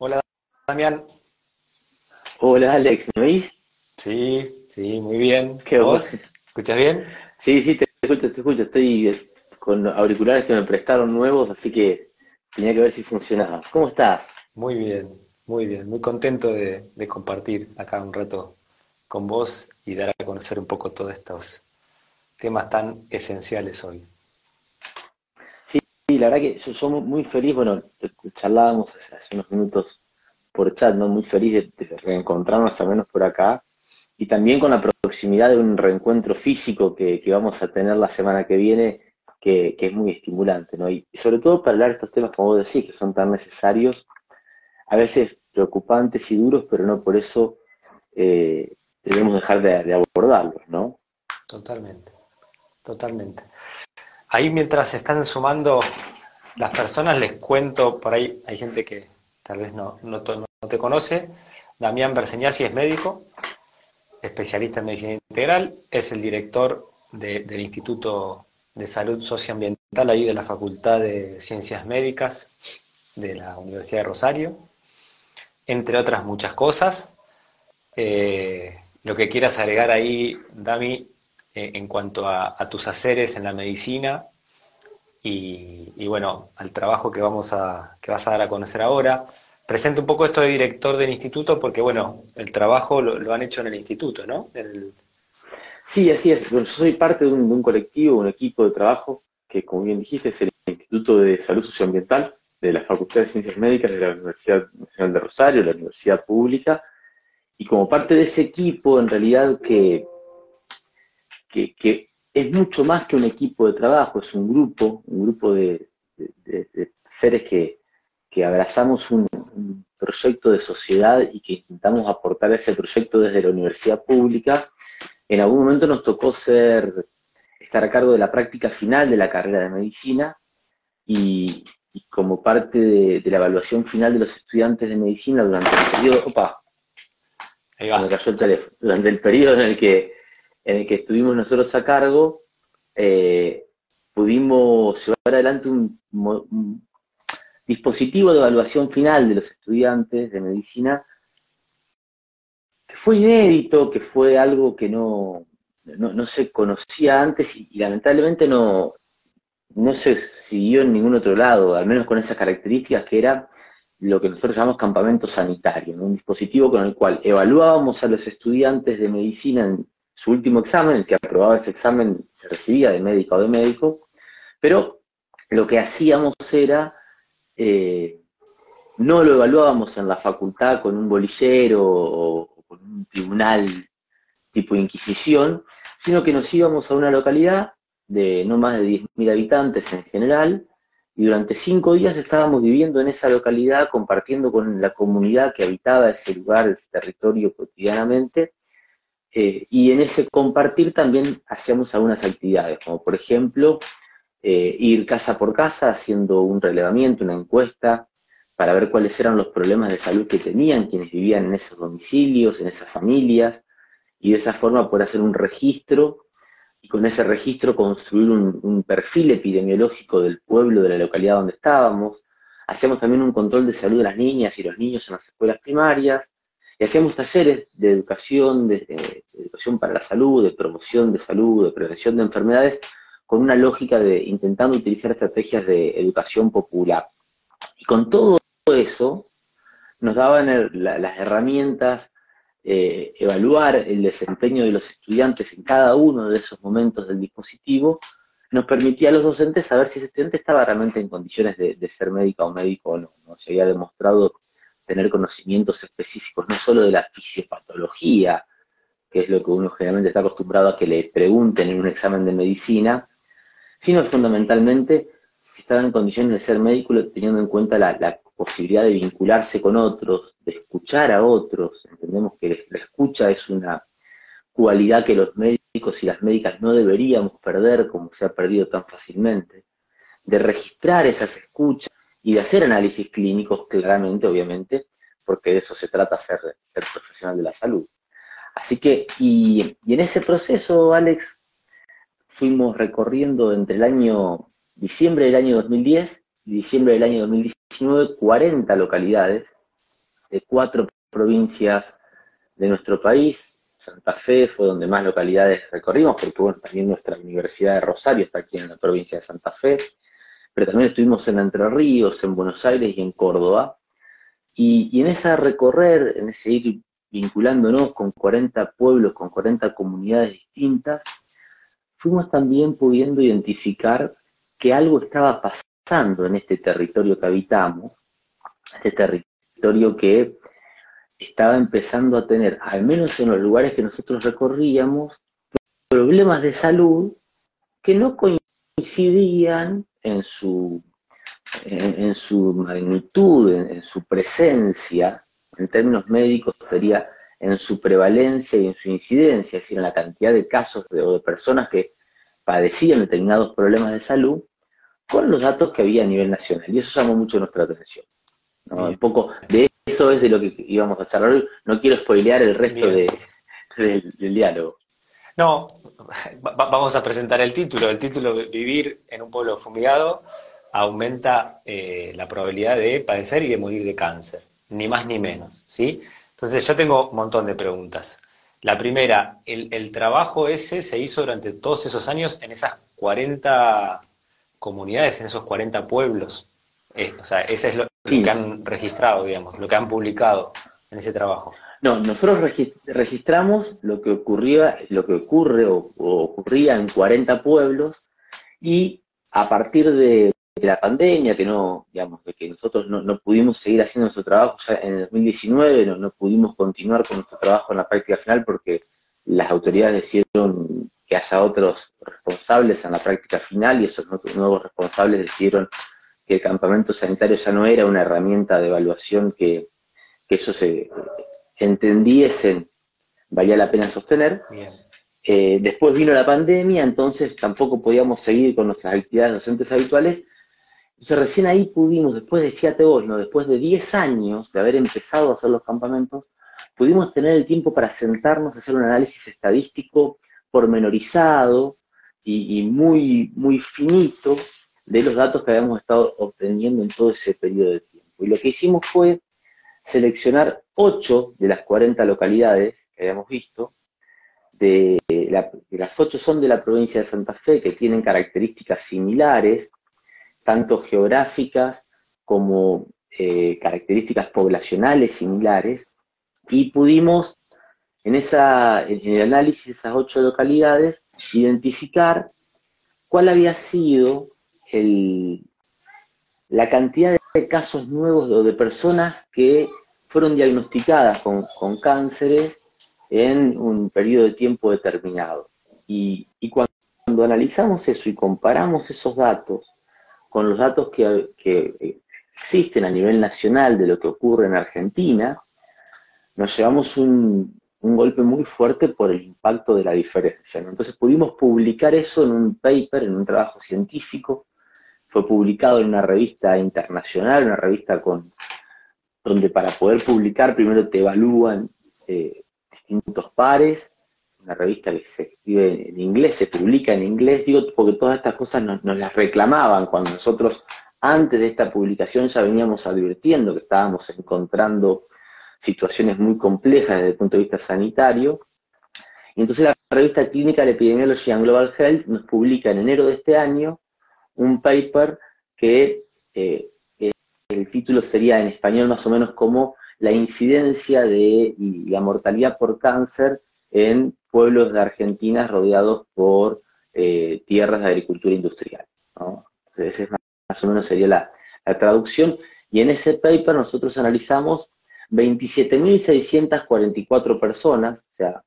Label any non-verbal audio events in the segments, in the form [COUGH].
Hola, Damián. Hola, Alex, ¿me oís? Sí, sí, muy bien. ¿Qué ¿Vos? ¿Escuchas bien? Sí, sí, te escucho, te escucho. Estoy eh, con auriculares que me prestaron nuevos, así que tenía que ver si funcionaba. ¿Cómo estás? Muy bien, muy bien. Muy contento de, de compartir acá un rato con vos y dar a conocer un poco todos estos temas tan esenciales hoy. La verdad que yo soy muy feliz, bueno, charlábamos hace, unos minutos por chat, ¿no? Muy feliz de, reencontrarnos al menos por acá y también con la proximidad de un reencuentro físico que, vamos a tener la semana que viene, que, es muy estimulante, ¿no? Y, sobre todo para hablar de estos temas, como vos decís, que son tan necesarios, a veces preocupantes y duros, pero no por eso eh, debemos dejar de, de abordarlos, ¿no? Totalmente, totalmente. Ahí mientras se están sumando las personas, les cuento, por ahí hay gente que tal vez no, no, te conoce. Damián Berseñasi es médico, especialista en medicina integral, es el director de, del Instituto de Salud Socioambiental ahí de la Facultad de Ciencias Médicas de la Universidad de Rosario, entre otras muchas cosas. Eh, lo que quieras agregar ahí, Dami, eh, en cuanto a, tus haceres en la medicina y, bueno, al trabajo que, vamos a, que vas a dar a conocer ahora. Presento un poco esto de director del instituto porque, bueno, el trabajo lo, han hecho en el instituto, ¿no? Sí, así es. Yo soy parte de un, de un colectivo, un equipo de trabajo que, como bien dijiste, es el Instituto de Salud Socioambiental de la Facultad de Ciencias Médicas de la Universidad Nacional de Rosario, la Universidad Pública, y como parte de ese equipo, en realidad que que, que, es mucho más que un equipo de trabajo, es un grupo, un grupo de, de, de seres que, que abrazamos un, un, proyecto de sociedad y que intentamos aportar ese proyecto desde la universidad pública. En algún momento nos tocó ser, estar a cargo de la práctica final de la carrera de medicina y, y como parte de, de, la evaluación final de los estudiantes de medicina durante el periodo, opa, Ahí va. me cayó el teléfono, durante el periodo en el que en el que estuvimos nosotros a cargo, eh, pudimos llevar adelante un, dispositivo de evaluación final de los estudiantes de medicina que fue inédito, que fue algo que no, no, se conocía antes y, lamentablemente no, no se siguió en ningún otro lado, al menos con esas características que era lo que nosotros llamamos campamento sanitario, un dispositivo con el cual evaluábamos a los estudiantes de medicina en su último examen, el que aprobaba ese examen se recibía de médico o de médico, pero lo que hacíamos era, eh, no lo evaluábamos en la facultad con un bolillero o, o con un tribunal tipo inquisición, sino que nos íbamos a una localidad de no más de 10.000 habitantes en general, y durante cinco días estábamos viviendo en esa localidad, compartiendo con la comunidad que habitaba ese lugar, ese territorio cotidianamente, eh, y en ese compartir también hacíamos algunas actividades, como por ejemplo eh, ir casa por casa haciendo un relevamiento, una encuesta, para ver cuáles eran los problemas de salud que tenían quienes vivían en esos domicilios, en esas familias, y de esa forma poder hacer un registro y con ese registro construir un, un perfil epidemiológico del pueblo, de la localidad donde estábamos. Hacíamos también un control de salud de las niñas y los niños en las escuelas primarias, y hacíamos talleres de educación, de, educación para la salud, de promoción de salud, de prevención de enfermedades, con una lógica de intentando utilizar estrategias de educación popular. Y con todo eso nos daban las herramientas, eh, evaluar el desempeño de los estudiantes en cada uno de esos momentos del dispositivo, nos permitía a los docentes saber si ese estudiante estaba realmente en condiciones de, de ser médica o médico o no. ¿no? Se había demostrado tener conocimientos específicos, no solo de la fisiopatología, que es lo que uno generalmente está acostumbrado a que le pregunten en un examen de medicina, sino fundamentalmente si estaba en condiciones de ser médico teniendo en cuenta la, la posibilidad de vincularse con otros, de escuchar a otros. Entendemos que la escucha es una cualidad que los médicos y las médicas no deberíamos perder como se ha perdido tan fácilmente, de registrar esas escuchas y de hacer análisis clínicos claramente, obviamente, porque de eso se trata ser, ser profesional de la salud. Así que, y, y, en ese proceso, Alex, fuimos recorriendo entre el año diciembre del año 2010 y diciembre del año 2019 40 localidades, de cuatro provincias de nuestro país. Santa Fe fue donde más localidades recorrimos, porque bueno, también nuestra Universidad de Rosario está aquí en la provincia de Santa Fe, pero también estuvimos en Entre Ríos, en Buenos Aires y en Córdoba. Y, en ese recorrer, en ese ir vinculándonos con 40 pueblos, con 40 comunidades distintas, fuimos también pudiendo identificar que algo estaba pasando en este territorio que habitamos, este territorio que estaba empezando a tener, al menos en los lugares que nosotros recorríamos, problemas de salud que no coincidían en su, en, su magnitud, en, su presencia, en términos médicos sería en su prevalencia y en su incidencia, es decir, en la cantidad de casos de, o de personas que padecían determinados problemas de salud, con los datos que había a nivel nacional. Y eso llamó mucho nuestra atención. Un poco de eso es de lo que íbamos a charlar hoy. No quiero spoilear el resto del, diálogo. No, vamos a presentar el título. El título Vivir en un pueblo fumigado aumenta eh, la probabilidad de padecer y de morir de cáncer, ni más ni menos, ¿sí? Entonces yo tengo un montón de preguntas. La primera, el, trabajo ese se hizo durante todos esos años en esas 40 comunidades, en esos 40 pueblos. Eh, o sea, ese es lo, que han registrado, digamos, lo que han publicado en ese trabajo. No, nosotros registramos lo que ocurría, lo que ocurre o, ocurría en 40 pueblos y a partir de, la pandemia, que no, digamos, de que nosotros no, pudimos seguir haciendo nuestro trabajo en el 2019, no, no pudimos continuar con nuestro trabajo en la práctica final porque las autoridades decidieron que haya otros responsables en la práctica final y esos nuevos responsables decidieron que el campamento sanitario ya no era una herramienta de evaluación que, que ellos se entendiesen valía la pena sostener. Eh, después vino la pandemia, entonces tampoco podíamos seguir con nuestras actividades docentes habituales. Entonces recién ahí pudimos, después de, fíjate vos, ¿no? después de 10 años de haber empezado a hacer los campamentos, pudimos tener el tiempo para sentarnos a hacer un análisis estadístico pormenorizado y, y muy, muy finito de los datos que habíamos estado obteniendo en todo ese periodo de tiempo. Y lo que hicimos fue seleccionar 8 de las 40 localidades que habíamos visto, de, las 8 son de la provincia de Santa Fe, que tienen características similares, tanto geográficas como eh, características poblacionales similares, y pudimos en, esa, en el análisis de esas ocho localidades identificar cuál había sido la cantidad de casos nuevos o de personas que fueron diagnosticadas con, cánceres en un periodo de tiempo determinado. Y, cuando, analizamos eso y comparamos esos datos con los datos que, existen a nivel nacional de lo que ocurre en Argentina, nos llevamos un, golpe muy fuerte por el impacto de la diferencia. Entonces pudimos publicar eso en un paper, en un trabajo científico, fue publicado en una revista internacional, una revista con donde para poder publicar primero te evalúan eh, distintos pares, una revista que se escribe en inglés, se publica en inglés, digo, porque todas estas cosas nos, las reclamaban cuando nosotros antes de esta publicación ya veníamos advirtiendo que estábamos encontrando situaciones muy complejas desde el punto de vista sanitario. Y entonces la revista Clinical Epidemiology and Global Health nos publica en enero de este año un paper que eh, el título sería en español más o menos como la incidencia de y la mortalidad por cáncer en pueblos de Argentina rodeados por eh, tierras de agricultura industrial. Entonces, esa más o menos sería la, la traducción. Y en ese paper nosotros analizamos 27.644 personas, o sea,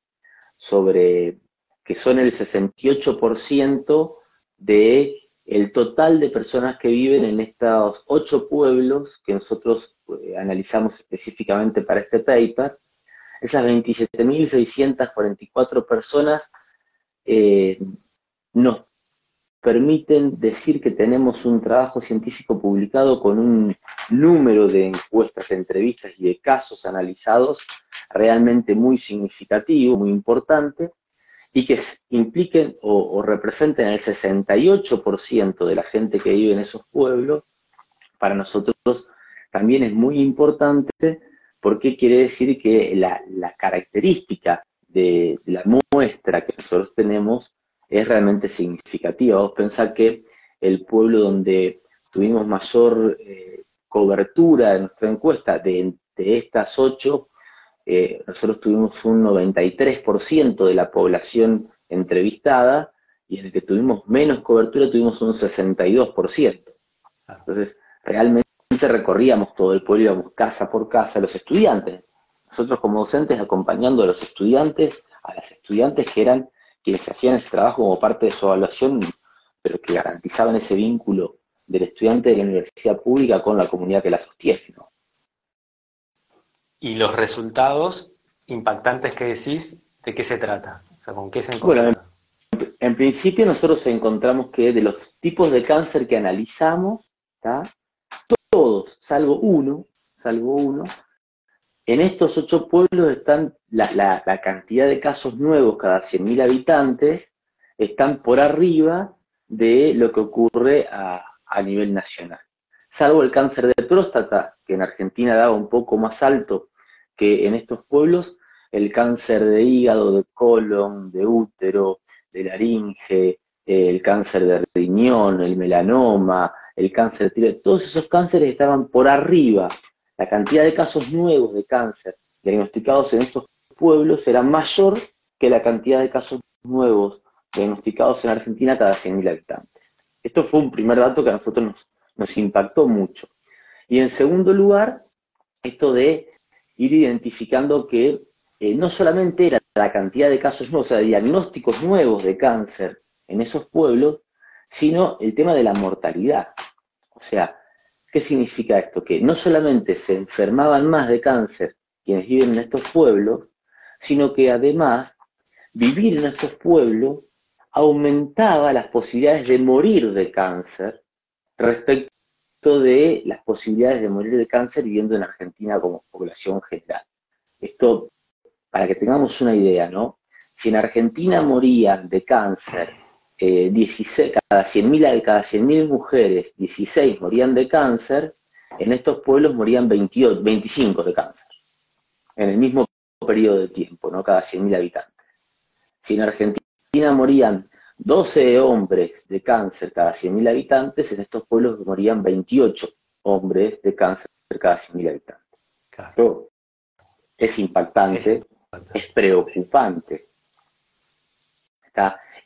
sobre que son el 68% de el total de personas que viven en estos ocho pueblos que nosotros eh, analizamos específicamente para este paper, esas 27.644 personas eh, nos permiten decir que tenemos un trabajo científico publicado con un número de encuestas, de entrevistas y de casos analizados realmente muy significativo, muy importante, y que impliquen o, representen el 68% de la gente que vive en esos pueblos, para nosotros también es muy importante ¿Por qué quiere decir que la, característica de, la muestra que nosotros tenemos es realmente significativa? Vos pensás que el pueblo donde tuvimos mayor eh, cobertura en nuestra encuesta, de, estas ocho, eh, nosotros tuvimos un 93% de la población entrevistada y en el que tuvimos menos cobertura tuvimos un 62%. Entonces, realmente recorríamos todo el pueblo, íbamos casa por casa, los estudiantes. Nosotros como docentes acompañando a los estudiantes, a las estudiantes que eran quienes hacían ese trabajo como parte de su evaluación, pero que garantizaban ese vínculo del estudiante de la universidad pública con la comunidad que la sostiene. ¿Y los resultados impactantes que decís, de qué se trata? O sea, ¿con qué se encuentra? Bueno, en, principio nosotros encontramos que de los tipos de cáncer que analizamos, todos, salvo uno, salvo uno, en estos ocho pueblos están la, cantidad de casos nuevos cada 100.000 habitantes están por arriba de lo que ocurre a, a nivel nacional. Salvo el cáncer de próstata, que en Argentina daba un poco más alto que en estos pueblos, el cáncer de hígado, de colon, de útero, de laringe, el cáncer de riñón, el melanoma, el cáncer de tiroides, todos esos cánceres estaban por arriba. La cantidad de casos nuevos de cáncer diagnosticados en estos pueblos era mayor que la cantidad de casos nuevos diagnosticados en Argentina cada 100.000 habitantes. Esto fue un primer dato que a nosotros nos, nos impactó mucho. Y en segundo lugar, esto de ir identificando que eh, no solamente era la cantidad de casos nuevos, o sea, de diagnósticos nuevos de cáncer en esos pueblos, sino el tema de la mortalidad. O sea, ¿qué significa esto? Que no solamente se enfermaban más de cáncer quienes viven en estos pueblos, sino que además vivir en estos pueblos aumentaba las posibilidades de morir de cáncer respecto de las posibilidades de morir de cáncer viviendo en Argentina como población general. Esto, para que tengamos una idea, ¿no? Si en Argentina morían de cáncer 16, eh, cada 100.000 cada 100 mujeres, 16 morían de cáncer, en estos pueblos morían 28, 25 de cáncer, en el mismo periodo de tiempo, ¿no? Cada 100.000 habitantes. Si en Argentina morían 12 hombres de cáncer cada 100.000 habitantes, en estos pueblos morían 28 hombres de cáncer cada 100.000 habitantes. Esto es impactante, es, preocupante.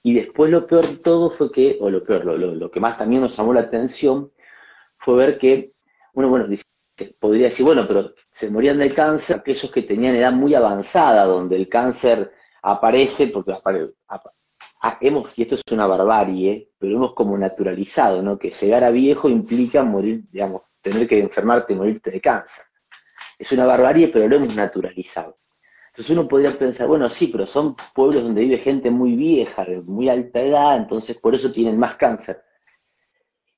Y después lo peor de todo fue que, o lo peor, lo, que más también nos llamó la atención, fue ver que, uno, bueno, podría decir, bueno, pero se morían de cáncer aquellos que tenían edad muy avanzada, donde el cáncer aparece, porque aparece, hemos, y esto es una barbarie, pero hemos como naturalizado, ¿no? Que llegar a viejo implica morir, digamos, tener que enfermarte morirte de cáncer. Es una barbarie, pero lo hemos naturalizado. Entonces uno podría pensar, bueno, sí, pero son pueblos donde vive gente muy vieja, de muy alta edad, entonces por eso tienen más cáncer.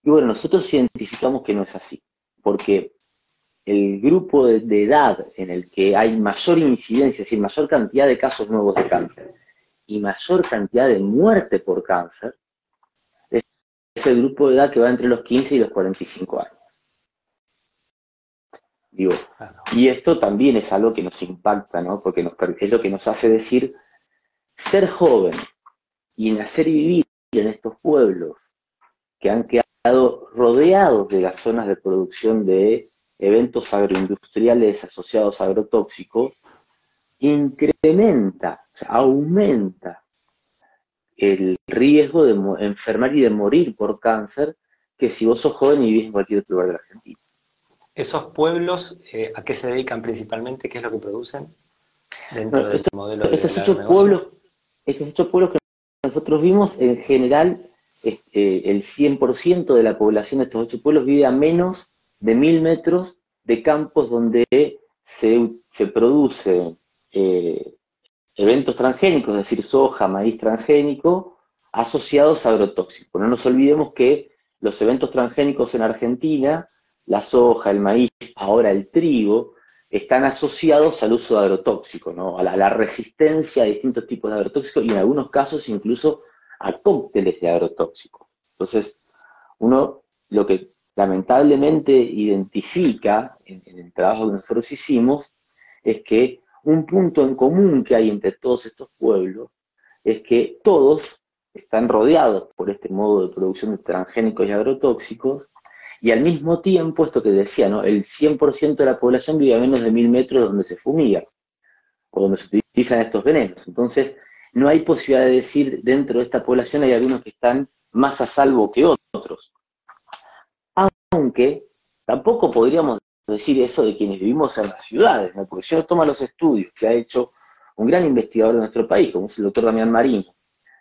Y bueno, nosotros identificamos que no es así, porque el grupo de edad en el que hay mayor incidencia, es decir, mayor cantidad de casos nuevos de cáncer, y mayor cantidad de muerte por cáncer es el grupo de edad que va entre los 15 y los 45 años. Digo, y esto también es algo que nos impacta, ¿no? Porque nos, es lo que nos hace decir, ser joven y nacer y vivir en estos pueblos que han quedado rodeados de las zonas de producción de eventos agroindustriales asociados a agrotóxicos, incrementa, aumenta el riesgo de enfermar y de morir por cáncer que si vos sos joven y vivís en cualquier otro lugar de la Argentina. ¿Esos pueblos eh, a qué se dedican principalmente? ¿Qué es lo que producen dentro del modelo de estos ocho pueblos Estos ocho pueblos que nosotros vimos, en general, este, el 100% de la población de estos ocho pueblos vive a menos de mil metros de campos donde se, se produce eh, eventos transgénicos, es decir, soja, maíz transgénico, asociados a agrotóxicos. No nos olvidemos que los eventos transgénicos en Argentina, la soja, el maíz, ahora el trigo, están asociados al uso de agrotóxicos, ¿no? a, la, resistencia a distintos tipos de agrotóxicos y en algunos casos incluso a cócteles de agrotóxicos. Entonces, uno lo que lamentablemente identifica en el trabajo que nosotros hicimos es que un punto en común que hay entre todos estos pueblos es que todos están rodeados por este modo de producción de transgénicos y agrotóxicos, y al mismo tiempo, esto que decía, ¿no? el 100% de la población vive a menos de mil metros donde se fumiga, o donde se utilizan estos venenos. Entonces, no hay posibilidad de decir dentro de esta población hay algunos que están más a salvo que otros. Aunque tampoco podríamos decir eso de quienes vivimos en las ciudades, ¿no? porque si uno toma los estudios que ha hecho un gran investigador de nuestro país, como es el doctor Damián Marín,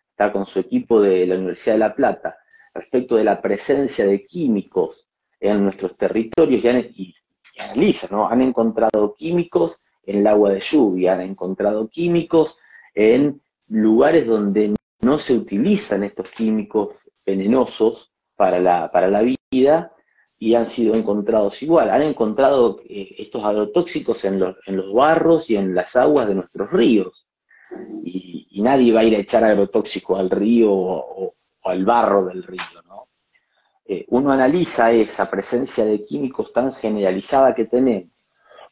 está con su equipo de la Universidad de La Plata, respecto de la presencia de químicos en nuestros territorios y, analiza, ¿no? Han encontrado químicos en el agua de lluvia, han encontrado químicos en lugares donde no se utilizan estos químicos venenosos para la, para la vida y han sido encontrados igual. Han encontrado eh, estos agrotóxicos en los, en los barros y en las aguas de nuestros ríos. Y, nadie va a ir a echar agrotóxico al río o, al barro del río. ¿no? Eh, uno analiza esa presencia de químicos tan generalizada que tenemos.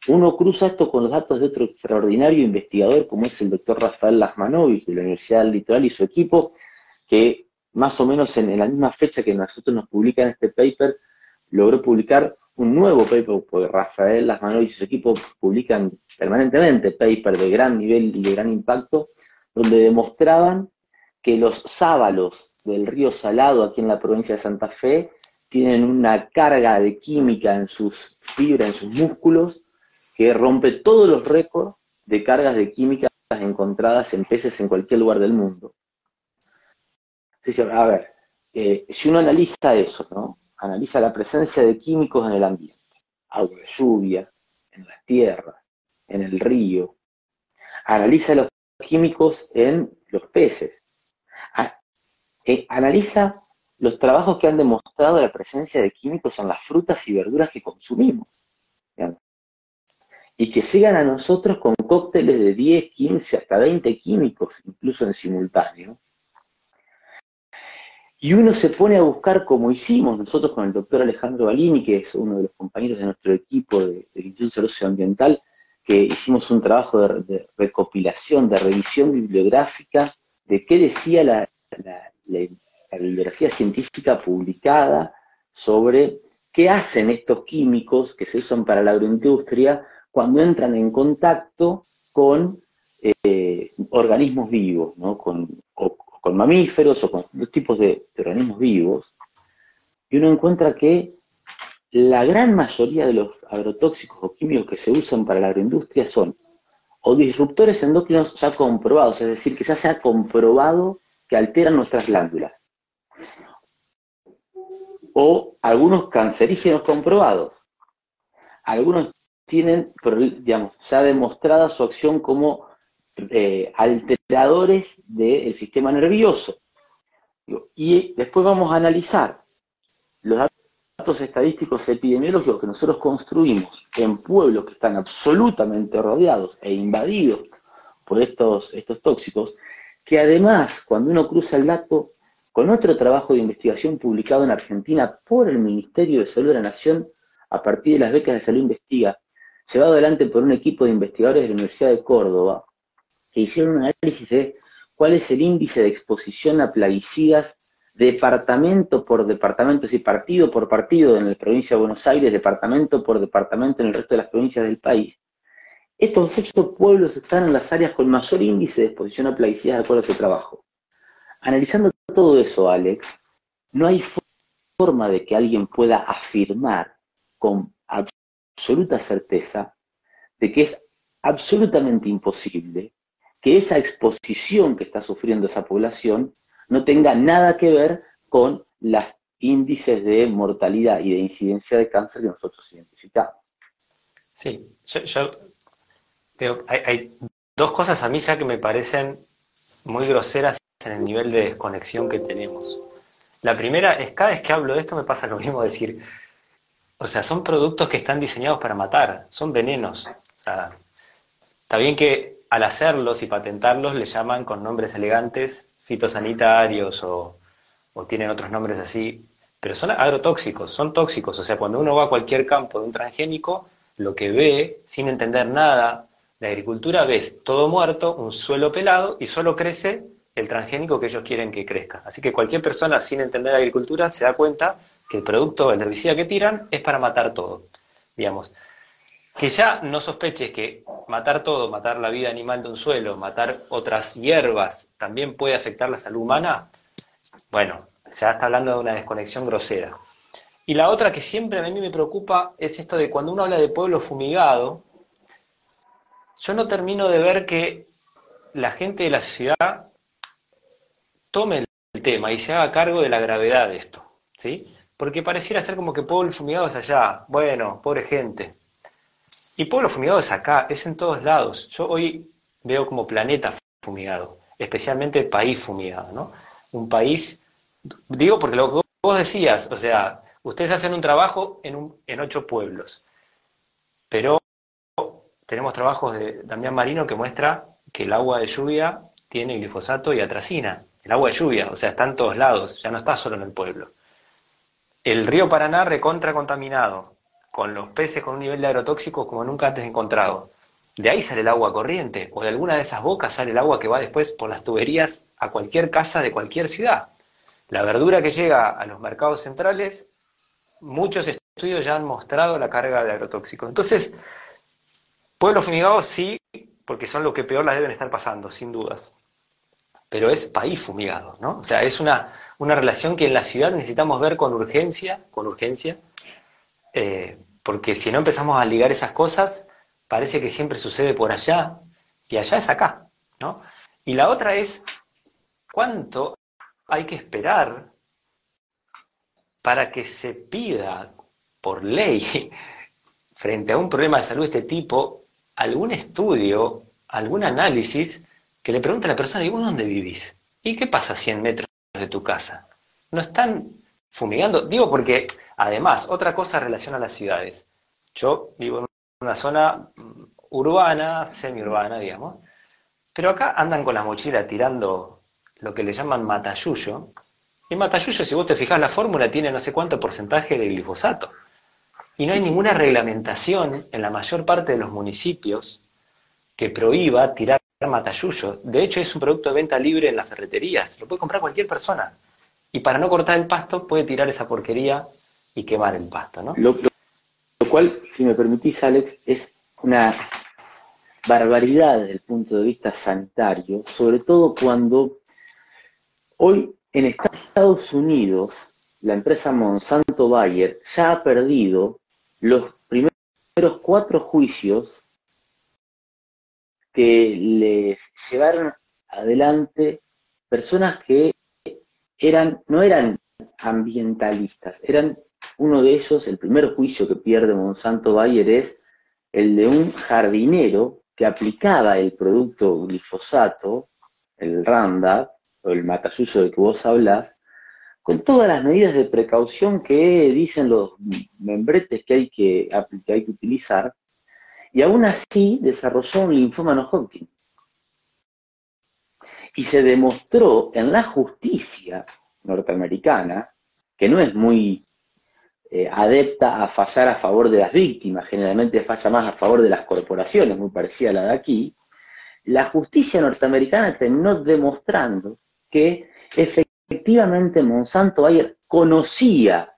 Uno cruza esto con los datos de otro extraordinario investigador como es el doctor Rafael Lasmanovich de la Universidad del Litoral y su equipo, que más o menos en, en la misma fecha que nosotros nos publican este paper, logró publicar un nuevo paper, porque Rafael Lasmano y su equipo publican permanentemente papers de gran nivel y de gran impacto, donde demostraban que los sábalos del río Salado aquí en la provincia de Santa Fe tienen una carga de química en sus fibras, en sus músculos, que rompe todos los récords de cargas de química encontradas en peces en cualquier lugar del mundo. a ver, eh, si uno analiza eso, ¿no? Analiza la presencia de químicos en el ambiente, agua de lluvia, en las tierras, en el río, analiza los químicos en los peces, eh, analiza los trabajos que han demostrado la presencia de químicos en las frutas y verduras que consumimos. Y que llegan a nosotros con cócteles de 10, 15, hasta 20 químicos, incluso en simultáneo, y uno se pone a buscar, como hicimos nosotros con el doctor Alejandro Balini, que es uno de los compañeros de nuestro equipo del Instituto de Ambiental, que hicimos un trabajo de, recopilación, de revisión bibliográfica de qué decía la, bibliografía científica publicada sobre qué hacen estos químicos que se usan para la agroindustria cuando entran en contacto con eh, organismos vivos, ¿no? con, con mamíferos o con dos tipos de, organismos vivos, y uno encuentra que la gran mayoría de los agrotóxicos o químicos que se usan para la agroindustria son o disruptores endócrinos ya comprobados, es decir, que ya se ha comprobado que alteran nuestras glándulas, o algunos cancerígenos comprobados. Algunos tienen, digamos, ya demostrada su acción como eh, alteradores del sistema nervioso. Y después vamos a analizar los datos estadísticos epidemiológicos que nosotros construimos en pueblos que están absolutamente rodeados e invadidos por estos, estos tóxicos, que además, cuando uno cruza el dato con otro trabajo de investigación publicado en Argentina por el Ministerio de Salud de la Nación, a partir de las becas de salud investiga, llevado adelante por un equipo de investigadores de la Universidad de Córdoba, que hicieron un análisis de cuál es el índice de exposición a plaguicidas departamento por departamento, es decir, partido por partido en la provincia de Buenos Aires, departamento por departamento en el resto de las provincias del país. Estos ocho pueblos están en las áreas con mayor índice de exposición a plaguicidas de acuerdo a ese trabajo. Analizando todo eso, Alex, no hay forma de que alguien pueda afirmar con absoluta certeza de que es absolutamente imposible que esa exposición que está sufriendo esa población no tenga nada que ver con los índices de mortalidad y de incidencia de cáncer que nosotros identificamos. Sí, yo, hay, dos cosas a mí ya que me parecen muy groseras en el nivel de desconexión que tenemos. La primera es cada vez que hablo de esto me pasa lo mismo decir, o sea, son productos que están diseñados para matar, son venenos. O sea, está bien que al hacerlos y patentarlos le llaman con nombres elegantes fitosanitarios o, tienen otros nombres así, pero son agrotóxicos, son tóxicos. O sea, cuando uno va a cualquier campo de un transgénico, lo que ve, sin entender nada de agricultura ves todo muerto, un suelo pelado y solo crece el transgénico que ellos quieren que crezca. Así que cualquier persona sin entender agricultura se da cuenta que el producto, el herbicida que tiran, es para matar todo. Digamos, que ya no sospeches que matar todo, matar la vida animal de un suelo, matar otras hierbas, también puede afectar la salud humana, bueno, ya está hablando de una desconexión grosera. Y la otra que siempre a mí me preocupa es esto de cuando uno habla de pueblo fumigado, yo no termino de ver que la gente de la ciudad tome el tema y se haga cargo de la gravedad de esto, ¿sí? Porque pareciera ser como que pueblo fumigado es allá, bueno, pobre gente. Y pueblo fumigado es acá, es en todos lados. Yo hoy veo como planeta fumigado, especialmente país fumigado, ¿no? Un país, digo porque lo que vos decías, o sea, ustedes hacen un trabajo en, en ocho pueblos, pero tenemos trabajos de Damián Marino que muestra que el agua de lluvia tiene glifosato y atracina. El agua de lluvia, o sea, está en todos lados, ya no está solo en el pueblo. El río Paraná recontra contaminado, con los peces con un nivel de agrotóxicos como nunca antes encontrado. De ahí sale el agua corriente, o de alguna de esas bocas sale el agua que va después por las tuberías a cualquier casa de cualquier ciudad. La verdura que llega a los mercados centrales, muchos estudios ya han mostrado la carga de agrotóxicos. Entonces, Pueblos fumigados sí, porque son los que peor las deben estar pasando, sin dudas. Pero es país fumigado, ¿no? O sea, es una, una relación que en la ciudad necesitamos ver con urgencia, con urgencia, eh, porque si no empezamos a ligar esas cosas, parece que siempre sucede por allá, y allá es acá, ¿no? Y la otra es, ¿cuánto hay que esperar para que se pida por ley [LAUGHS] frente a un problema de salud de este tipo algún estudio, algún análisis que le pregunte a la persona, ¿y vos dónde vivís? ¿Y qué pasa a 100 metros de tu casa? ¿No están fumigando? Digo porque, además, otra cosa relaciona a las ciudades. Yo vivo en una zona mm, urbana, semiurbana, digamos, pero acá andan con la mochila tirando lo que le llaman matayuyo. Y matayuyo, si vos te fijas la fórmula, tiene no sé cuánto porcentaje de glifosato. Y no hay ninguna reglamentación en la mayor parte de los municipios que prohíba tirar matayuyo. De hecho, es un producto de venta libre en las ferreterías. Lo puede comprar cualquier persona. Y para no cortar el pasto, puede tirar esa porquería y quemar el pasto, ¿no? Lo, cual, si me permitís, Alex, es una barbaridad desde el punto de vista sanitario, sobre todo cuando hoy en Estados Unidos la empresa Monsanto Bayer ya ha perdido los primeros cuatro juicios que les llevaron adelante personas que eran, no eran ambientalistas, eran uno de ellos, el primer juicio que pierde Monsanto Bayer es el de un jardinero que aplicaba el producto glifosato, el Randa, o el matasuyo de que vos hablas, con todas las medidas de precaución que dicen los membretes que hay que, hay que utilizar, y aún así desarrolló un linfoma no Hodgkin. Y se demostró en la justicia norteamericana, que no es muy eh, adepta a fallar a favor de las víctimas, generalmente falla más a favor de las corporaciones, muy parecida a la de aquí, la justicia norteamericana terminó demostrando que efectivamente Monsanto Bayer conocía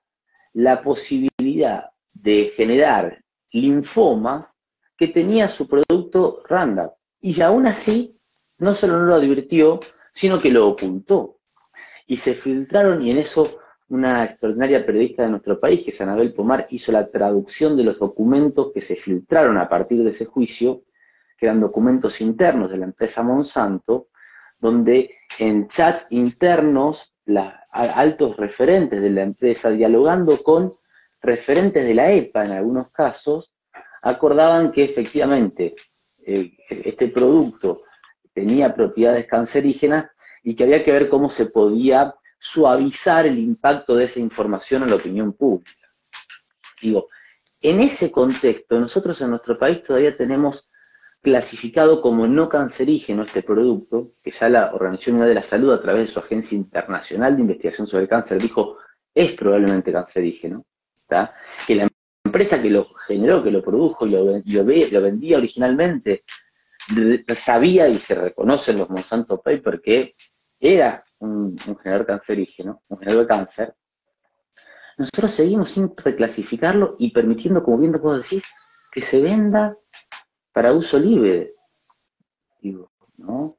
la posibilidad de generar linfomas que tenía su producto Randall. Y aún así, no solo no lo advirtió, sino que lo ocultó. Y se filtraron, y en eso una extraordinaria periodista de nuestro país, que es Anabel Pomar, hizo la traducción de los documentos que se filtraron a partir de ese juicio, que eran documentos internos de la empresa Monsanto, donde en chat internos, los altos referentes de la empresa, dialogando con referentes de la EPA en algunos casos, acordaban que efectivamente eh, este producto tenía propiedades cancerígenas y que había que ver cómo se podía suavizar el impacto de esa información en la opinión pública. Digo, en ese contexto, nosotros en nuestro país todavía tenemos clasificado como no cancerígeno este producto, que ya la Organización Mundial de la Salud a través de su Agencia Internacional de Investigación sobre el Cáncer dijo es probablemente cancerígeno, que la empresa que lo generó, que lo produjo y lo, vendía originalmente sabía y se reconoce en los Monsanto Papers que era un, generador cancerígeno, un generador de cáncer, nosotros seguimos sin reclasificarlo y permitiendo, como bien vos decís, que se venda para uso libre. ¿no?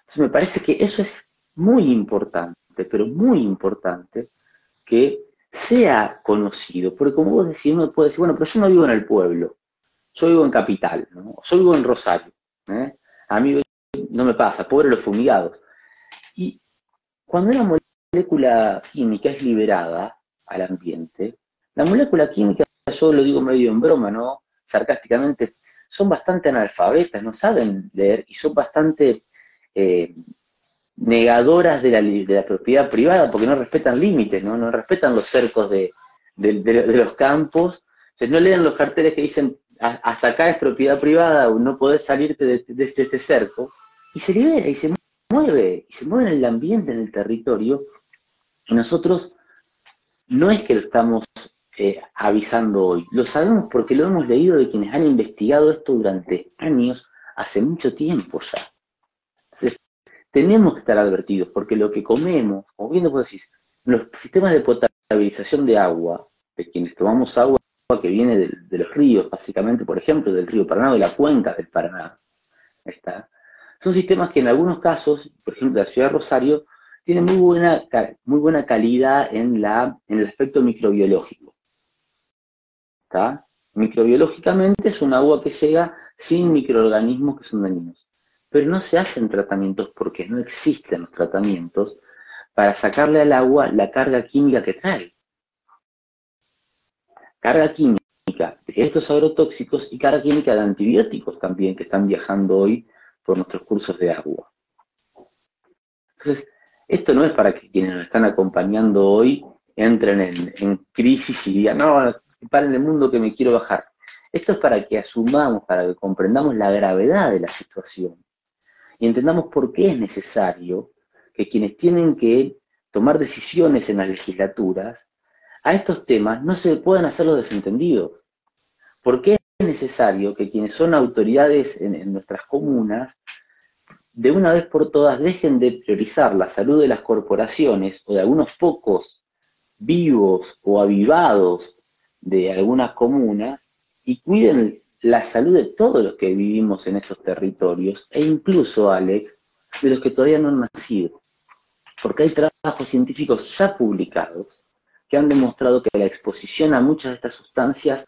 Entonces me parece que eso es muy importante, pero muy importante que sea conocido, porque como vos decís, uno puede decir, bueno, pero yo no vivo en el pueblo, yo vivo en Capital, ¿no? yo vivo en Rosario, ¿eh? a mí no me pasa, pobre los fumigados. Y cuando una molécula química es liberada al ambiente, la molécula química, yo lo digo medio en broma, ¿no? Sarcásticamente, son bastante analfabetas, no saben leer y son bastante eh, negadoras de la, de la, propiedad privada porque no respetan límites, no, no respetan los cercos de, los campos, o no leen los carteles que dicen hasta acá es propiedad privada, no podés salirte de, este cerco, y se libera y se mueve, y se mueve en el ambiente, en el territorio, nosotros no es que lo estamos eh, avisando hoy, lo sabemos porque lo hemos leído de quienes han investigado esto durante años, hace mucho tiempo ya. Entonces, tenemos que estar advertidos, porque lo que comemos, como bien vos decís, los sistemas de potabilización de agua, de quienes tomamos agua que viene de, los ríos, básicamente, por ejemplo, del río Paraná, de la cuenca del Paraná, está, son sistemas que en algunos casos, por ejemplo, la ciudad de Rosario, tienen muy buena, muy buena calidad en, la, en el aspecto microbiológico. ¿Está? Microbiológicamente es un agua que llega sin microorganismos que son dañinos pero no se hacen tratamientos porque no existen los tratamientos para sacarle al agua la carga química que trae. Carga química de estos agrotóxicos y carga química de antibióticos también que están viajando hoy por nuestros cursos de agua. Entonces, esto no es para que quienes nos están acompañando hoy entren en, en crisis y digan, no, paren el mundo que me quiero bajar. Esto es para que asumamos, para que comprendamos la gravedad de la situación y entendamos por qué es necesario que quienes tienen que tomar decisiones en las legislaturas a estos temas no se puedan hacer los desentendidos. ¿Por qué necesario que quienes son autoridades en, nuestras comunas de una vez por todas dejen de priorizar la salud de las corporaciones o de algunos pocos vivos o avivados de algunas comunas y cuiden la salud de todos los que vivimos en estos territorios, e incluso, Alex, de los que todavía no han nacido. Porque hay trabajos científicos ya publicados que han demostrado que la exposición a muchas de estas sustancias,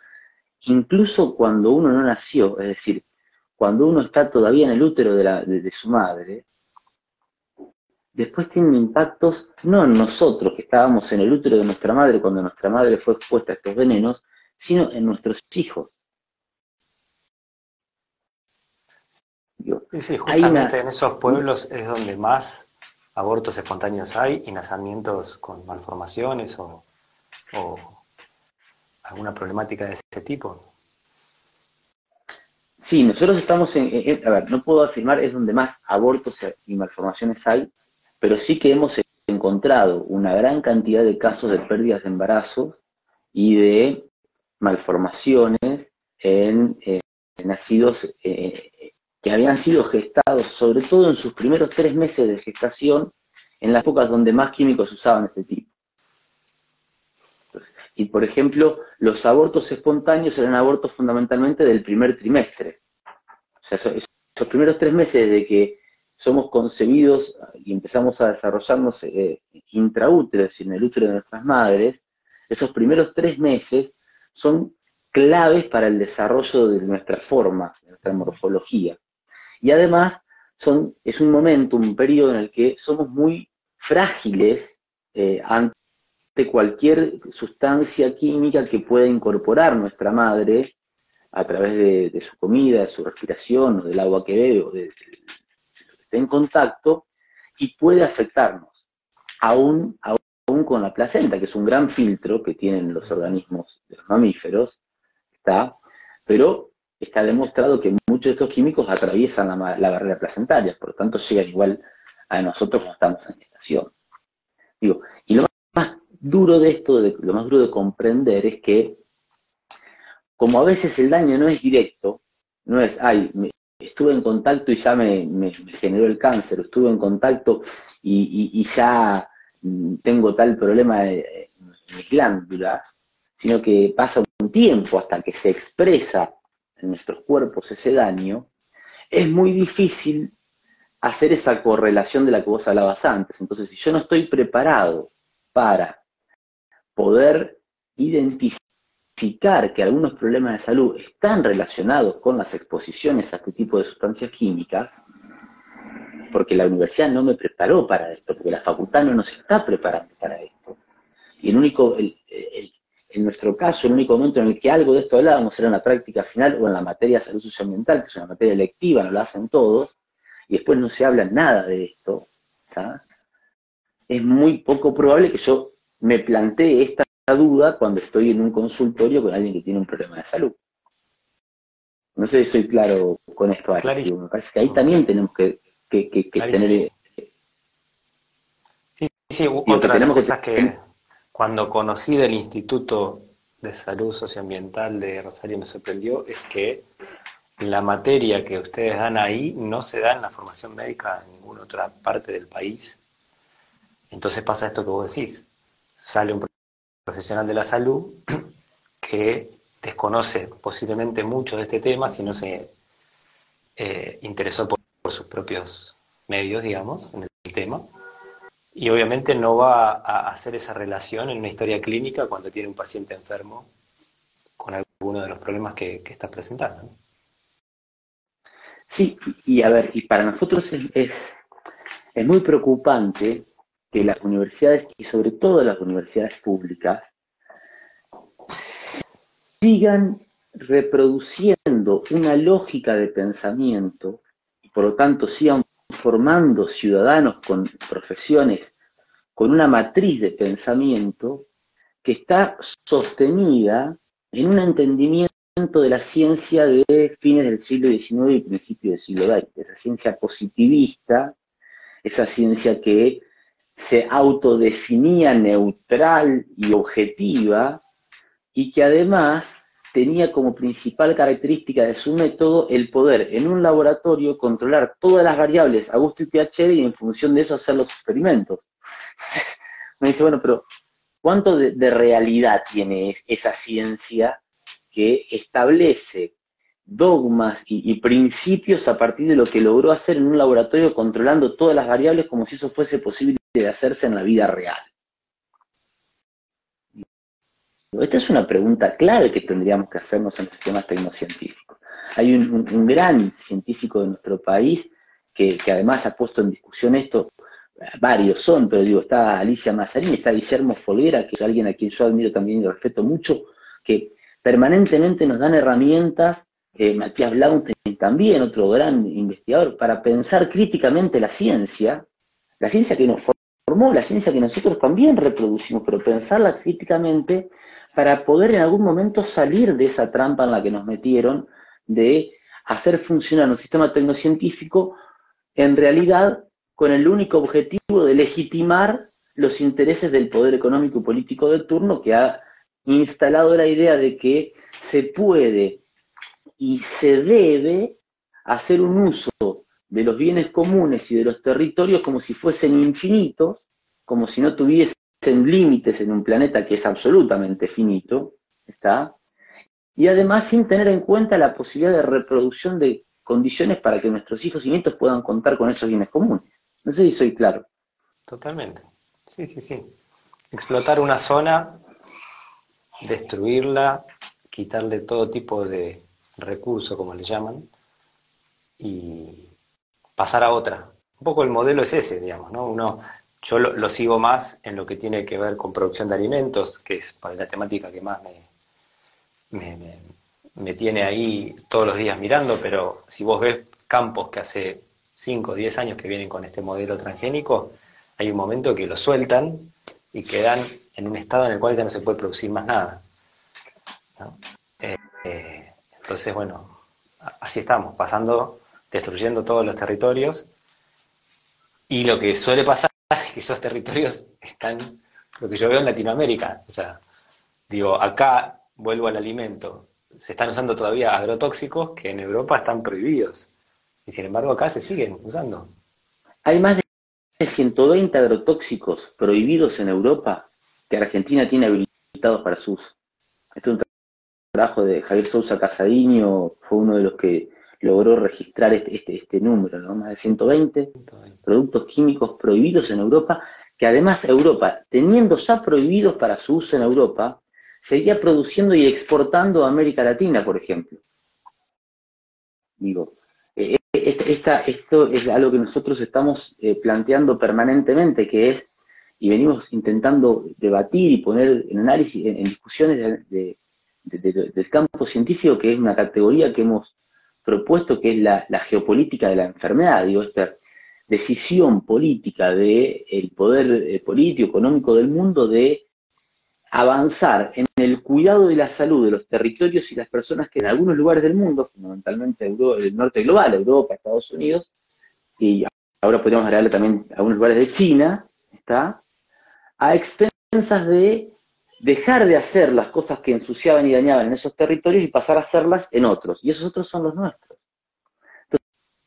incluso cuando uno no nació, es decir, cuando uno está todavía en el útero de, de su madre, después tienen impactos no en nosotros que estábamos en el útero de nuestra madre cuando nuestra madre fue expuesta a estos venenos, sino en nuestros hijos. Sí, justamente en esos pueblos es donde más abortos espontáneos hay y nacimientos con malformaciones o, alguna problemática de ese tipo. Sí, nosotros estamos en, a ver, no puedo afirmar es donde más abortos y malformaciones hay, pero sí que hemos encontrado una gran cantidad de casos de pérdidas de embarazos y de malformaciones en, nacidos eh, que habían sido gestados, sobre todo en sus primeros tres meses de gestación, en las épocas donde más químicos usaban este tipo. Y por ejemplo, los abortos espontáneos eran abortos fundamentalmente del primer trimestre. O sea, esos, primeros tres meses de que somos concebidos y empezamos a desarrollarnos eh, intraúteros y en el útero de nuestras madres, esos primeros tres meses son claves para el desarrollo de nuestras formas, de nuestra morfología. Y además son, es un momento, un periodo en el que somos muy frágiles eh, ante cualquier sustancia química que pueda incorporar nuestra madre a través de, su comida, de su respiración, o del agua que bebe, o de, de, esté en contacto, y puede afectarnos, aún, aún con la placenta, que es un gran filtro que tienen los organismos de los mamíferos, ¿está? pero está demostrado que muchos de estos químicos atraviesan la, barrera placentaria, por lo tanto llegan igual a nosotros cuando estamos en gestación. Digo, y lo duro de esto, lo más duro de comprender es que, como a veces el daño no es directo, no es, ay, estuve en contacto y ya me, generó el cáncer, estuve en contacto y, ya mm, tengo tal problema en mis glándulas, sino que pasa un tiempo hasta que se expresa en nuestros cuerpos ese daño, es muy difícil hacer esa correlación de la que vos hablabas antes. Entonces, si yo no estoy preparado para poder identificar que algunos problemas de salud están relacionados con las exposiciones a este tipo de sustancias químicas, porque la universidad no me preparó para esto, porque la facultad no nos está preparando para esto. Y el único, en nuestro caso, el único momento en el que algo de esto hablábamos era en la práctica final o en la materia de salud socioambiental, que es una materia electiva, no lo hacen todos, y después no se habla nada de esto, es muy poco probable que yo me plantee esta duda cuando estoy en un consultorio con alguien que tiene un problema de salud. No sé si soy claro con esto. Me parece que ahí también tenemos que, tener... Sí, sí, otra de las cosas que cuando conocí del Instituto de Salud Socioambiental de Rosario me sorprendió es que la materia que ustedes dan ahí no se da en la formación médica en ninguna otra parte del país. Entonces pasa esto que vos decís. Sale un profesional de la salud [CLEARS THROAT] que desconoce posiblemente mucho de este tema si no se eh, interesó por, sus propios medios, digamos, en el tema. Y obviamente no va a hacer esa relación en una historia clínica cuando tiene un paciente enfermo con alguno de los problemas que, que está presentando. Sí, y a ver, y para nosotros es, es, muy preocupante que las universidades, y sobre todo las universidades públicas, sigan reproduciendo una lógica de pensamiento y por lo tanto sigan formando ciudadanos con profesiones con una matriz de pensamiento que está sostenida en un entendimiento de la ciencia de fines del siglo XIX y principios del siglo XX, esa ciencia positivista, esa ciencia que se autodefinía neutral y objetiva y que además tenía como principal característica de su método el poder en un laboratorio controlar todas las variables a gusto y PHD y en función de eso hacer los experimentos. [LAUGHS] Me dice, bueno, pero ¿cuánto de realidad tiene esa ciencia que establece dogmas y, principios a partir de lo que logró hacer en un laboratorio controlando todas las variables como si eso fuese posible de hacerse en la vida real. Esta es una pregunta clave que tendríamos que hacernos en los sistemas tecnocientíficos. Hay un, gran científico de nuestro país que, además ha puesto en discusión esto, varios son, pero digo, está Alicia Mazzarini, está Guillermo Folguera, que es alguien a quien yo admiro también y respeto mucho, que permanentemente nos dan herramientas, eh, Matías Blaunstein también, otro gran investigador, para pensar críticamente la ciencia, la ciencia que nos la ciencia que nosotros también reproducimos, pero pensarla críticamente para poder en algún momento salir de esa trampa en la que nos metieron de hacer funcionar un sistema tecnocientífico en realidad con el único objetivo de legitimar los intereses del poder económico y político de turno que ha instalado la idea de que se puede y se debe hacer un uso de los bienes comunes y de los territorios como si fuesen infinitos, como si no tuviesen límites en un planeta que es absolutamente finito, ¿está? Y además sin tener en cuenta la posibilidad de reproducción de condiciones para que nuestros hijos y nietos puedan contar con esos bienes comunes. No sé si soy claro. Totalmente. Sí, sí, sí. Explotar una zona destruirla, quitarle todo tipo de recurso, como le llaman, y pasar a otra. Un poco el modelo es ese, digamos, ¿no? Uno, yo lo, sigo más en lo que tiene que ver con producción de alimentos, que es la temática que más me, me, tiene ahí todos los días mirando, pero si vos ves campos que hace 5 o 10 años que vienen con este modelo transgénico, hay un momento que lo sueltan y quedan en un estado en el cual ya no se puede producir más nada. Eh, eh, entonces, bueno, así estamos, pasando, destruyendo todos los territorios. Y lo que suele pasar [LAUGHS] es que esos territorios están, lo que yo veo en Latinoamérica, o sea, digo, acá vuelvo al alimento, se están usando todavía agrotóxicos que en Europa están prohibidos. Y sin embargo acá se siguen usando. Hay más de 120 agrotóxicos prohibidos en Europa que Argentina tiene habilitados para su uso. Este es un trabajo de Javier Sousa Casadiño, fue uno de los que logró registrar este, este, este número, ¿no? más de 120 productos químicos prohibidos en Europa, que además Europa, teniendo ya prohibidos para su uso en Europa, seguía produciendo y exportando a América Latina, por ejemplo. Digo, eh, eh, esto es algo que nosotros estamos eh, planteando permanentemente, que es, y venimos intentando debatir y poner en análisis, en, discusiones del campo científico, que es una categoría que hemos propuesto, que es la, geopolítica de la enfermedad, digo, esta decisión política del el poder político, económico del mundo de avanzar en el cuidado de la salud de los territorios y las personas que en algunos lugares del mundo, fundamentalmente el norte global, Europa, Estados Unidos, y ahora podríamos agregarle también algunos lugares de China, está, a expensas de dejar de hacer las cosas que ensuciaban y dañaban en esos territorios y pasar a hacerlas en otros. Y esos otros son los nuestros.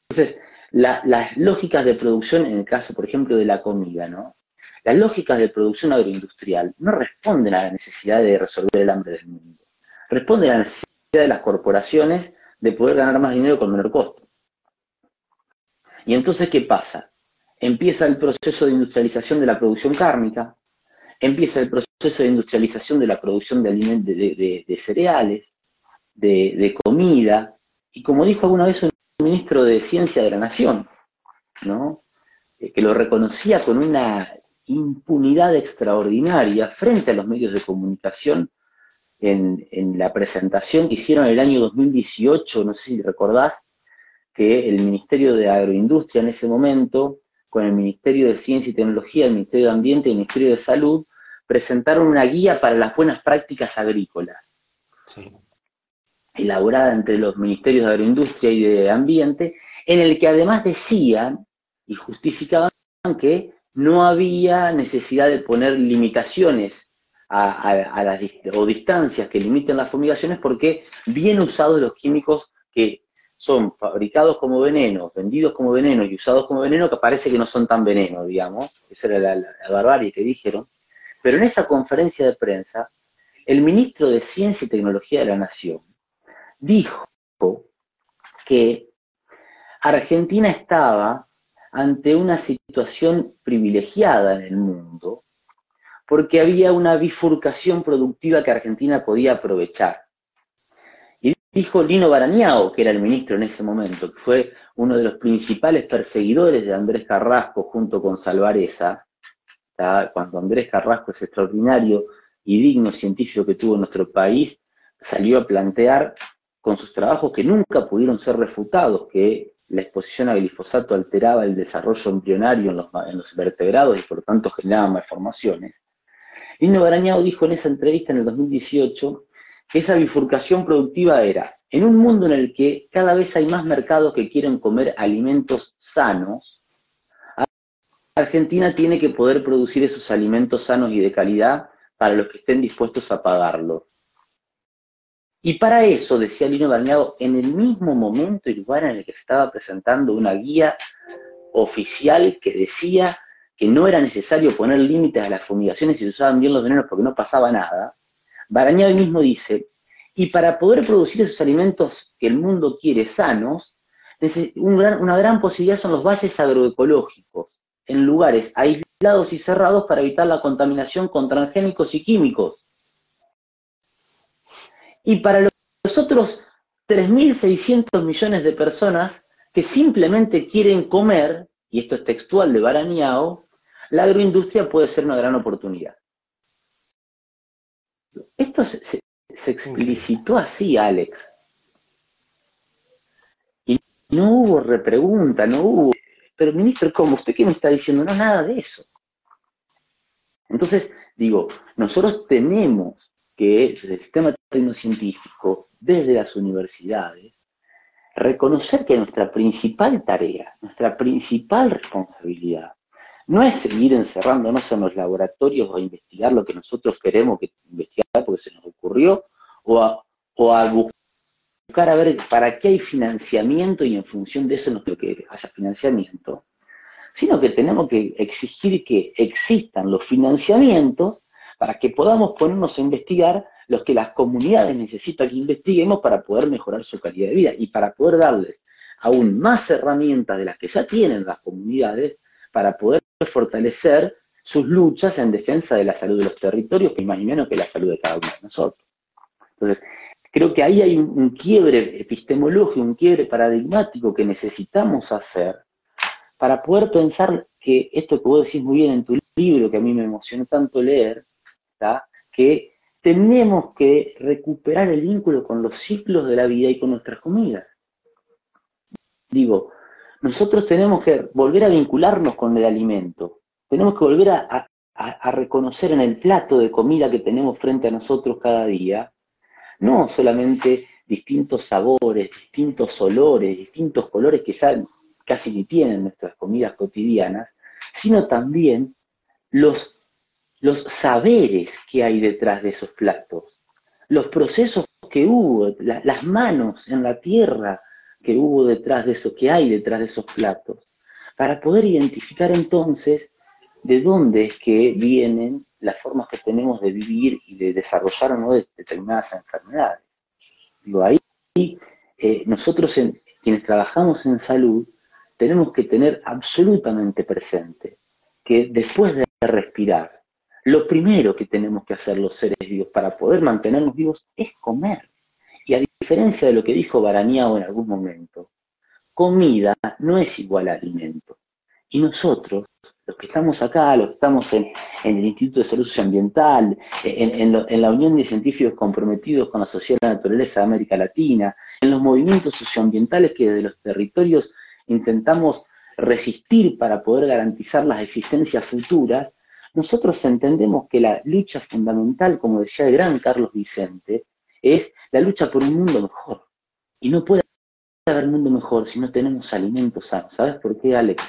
Entonces, las lógicas de producción, en el caso, por ejemplo, de la comida, ¿no? Las lógicas de producción agroindustrial no responden a la necesidad de resolver el hambre del mundo. Responden a la necesidad de las corporaciones de poder ganar más dinero con menor costo. Y entonces, ¿qué pasa? Empieza el proceso de industrialización de la producción cárnica, empieza el proceso de industrialización de la producción de, alimentos, de, cereales, de, comida, y como dijo alguna vez un ministro de Ciencia de la Nación, ¿no? Eh, que lo reconocía con una impunidad extraordinaria frente a los medios de comunicación en, la presentación que hicieron el año 2018, no sé si recordás, que el Ministerio de Agroindustria en ese momento, con el Ministerio de Ciencia y Tecnología, el Ministerio de Ambiente y el Ministerio de Salud, presentaron una guía para las buenas prácticas agrícolas. Elaborada entre los Ministerios de Agroindustria y de Ambiente, en el que además decían y justificaban que no había necesidad de poner limitaciones a, las, o distancias que limiten las fumigaciones porque bien usados los químicos que son fabricados como veneno, vendidos como veneno y usados como veneno, que parece que no son tan veneno, digamos, esa era la, barbarie que dijeron, pero en esa conferencia de prensa, el ministro de Ciencia y Tecnología de la Nación dijo que Argentina estaba ante una situación privilegiada en el mundo, porque había una bifurcación productiva que Argentina podía aprovechar. Y dijo Lino Barañao, que era el ministro en ese momento, que fue uno de los principales perseguidores de Andrés Carrasco junto con Salvareza, cuando Andrés Carrasco, ese extraordinario y digno científico que tuvo nuestro país, salió a plantear con sus trabajos que nunca pudieron ser refutados, que la exposición a glifosato alteraba el desarrollo embrionario en los, vertebrados y por lo tanto generaba malformaciones. Lino Barañao dijo en esa entrevista en el 2018 que esa bifurcación productiva era, en un mundo en el que cada vez hay más mercados que quieren comer alimentos sanos, Argentina tiene que poder producir esos alimentos sanos y de calidad para los que estén dispuestos a pagarlo. Y para eso, decía Lino Barneado, en el mismo momento y lugar en el que estaba presentando una guía oficial que decía que no era necesario poner límites a las fumigaciones si se usaban bien los venenos porque no pasaba nada, Barañado mismo dice, y para poder producir esos alimentos que el mundo quiere sanos, una gran posibilidad son los bases agroecológicos, en lugares aislados y cerrados para evitar la contaminación con transgénicos y químicos y para los otros 3.600 millones de personas que simplemente quieren comer, y esto es textual de Baraniao, la agroindustria puede ser una gran oportunidad. Esto se, explicitó así, Alex. Y no hubo repregunta, no hubo... Pero ministro, ¿cómo? ¿Usted qué me está diciendo? No, nada de eso. Entonces, digo, nosotros tenemos que desde el sistema tecnocientífico, desde las universidades, reconocer que nuestra principal tarea, nuestra principal responsabilidad, no es seguir encerrándonos en los laboratorios o investigar lo que nosotros queremos que investigar porque se nos ocurrió, o a, buscar a ver para qué hay financiamiento y en función de eso no creo que haya financiamiento, sino que tenemos que exigir que existan los financiamientos para que podamos ponernos a investigar los que las comunidades necesitan que investiguemos para poder mejorar su calidad de vida y para poder darles aún más herramientas de las que ya tienen las comunidades para poder fortalecer sus luchas en defensa de la salud de los territorios, que más ni menos que la salud de cada uno de nosotros. Entonces, creo que ahí hay un, quiebre epistemológico, un quiebre paradigmático que necesitamos hacer para poder pensar que esto que vos decís muy bien en tu libro, que a mí me emocionó tanto leer, que tenemos que recuperar el vínculo con los ciclos de la vida y con nuestras comidas. Digo, nosotros tenemos que volver a vincularnos con el alimento, tenemos que volver a, reconocer en el plato de comida que tenemos frente a nosotros cada día, no solamente distintos sabores, distintos olores, distintos colores que ya casi ni tienen nuestras comidas cotidianas, sino también los, los saberes que hay detrás de esos platos, los procesos que hubo, las manos en la tierra que hubo detrás de eso, que hay detrás de esos platos, para poder identificar entonces de dónde es que vienen las formas que tenemos de vivir y de desarrollar o no determinadas enfermedades. Digo, ahí eh, nosotros quienes trabajamos en salud tenemos que tener absolutamente presente que después de respirar, lo primero que tenemos que hacer los seres vivos para poder mantenernos vivos es comer. Y a diferencia de lo que dijo Barañao en algún momento, comida no es igual a alimento. Y nosotros, los que estamos acá, los que estamos en, el Instituto de Salud Socioambiental, en, en, la Unión de Científicos comprometidos con la sociedad de la naturaleza de América Latina, en los movimientos socioambientales que desde los territorios intentamos resistir para poder garantizar las existencias futuras, nosotros entendemos que la lucha fundamental, como decía el gran Carlos Vicente, es la lucha por un mundo mejor. Y no puede haber un mundo mejor si no tenemos alimentos sanos. ¿Sabes por qué, Alex?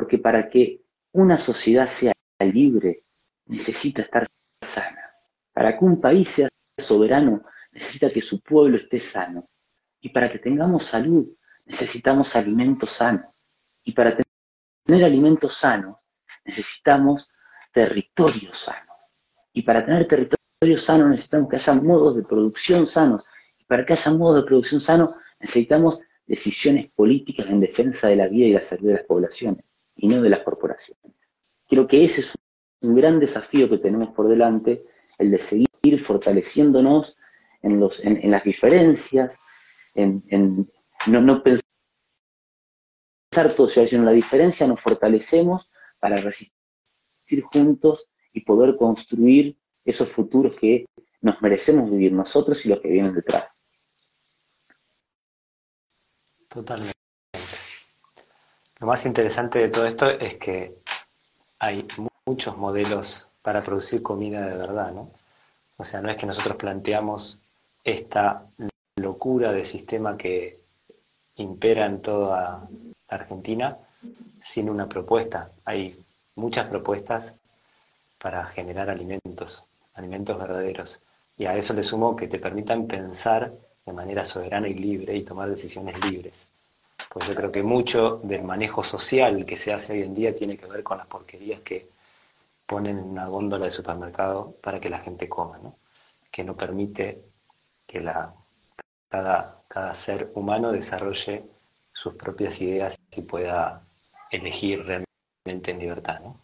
Porque para que una sociedad sea libre, necesita estar sana. Para que un país sea soberano, necesita que su pueblo esté sano. Y para que tengamos salud, necesitamos alimentos sanos. Y para tener alimentos sanos, necesitamos territorio sano. Y para tener territorio sano necesitamos que haya modos de producción sanos. Y para que haya modos de producción sanos necesitamos decisiones políticas en defensa de la vida y la salud de las poblaciones y no de las corporaciones. Creo que ese es un gran desafío que tenemos por delante, el de seguir fortaleciéndonos en, los, en, las diferencias, en, no, no pensar todo, sino la diferencia nos fortalecemos para resistir juntos y poder construir esos futuros que nos merecemos vivir nosotros y los que vienen detrás. Totalmente. Lo más interesante de todo esto es que hay muchos modelos para producir comida de verdad, ¿no? O sea, no es que nosotros planteamos esta locura de sistema que impera en toda Argentina sin una propuesta. Hay muchas propuestas para generar alimentos, alimentos verdaderos. Y a eso le sumo que te permitan pensar de manera soberana y libre y tomar decisiones libres. Pues yo creo que mucho del manejo social que se hace hoy en día tiene que ver con las porquerías que ponen en una góndola de supermercado para que la gente coma, ¿no? que no permite que la, cada, cada ser humano desarrolle sus propias ideas y pueda elegir realmente en libertad. ¿no?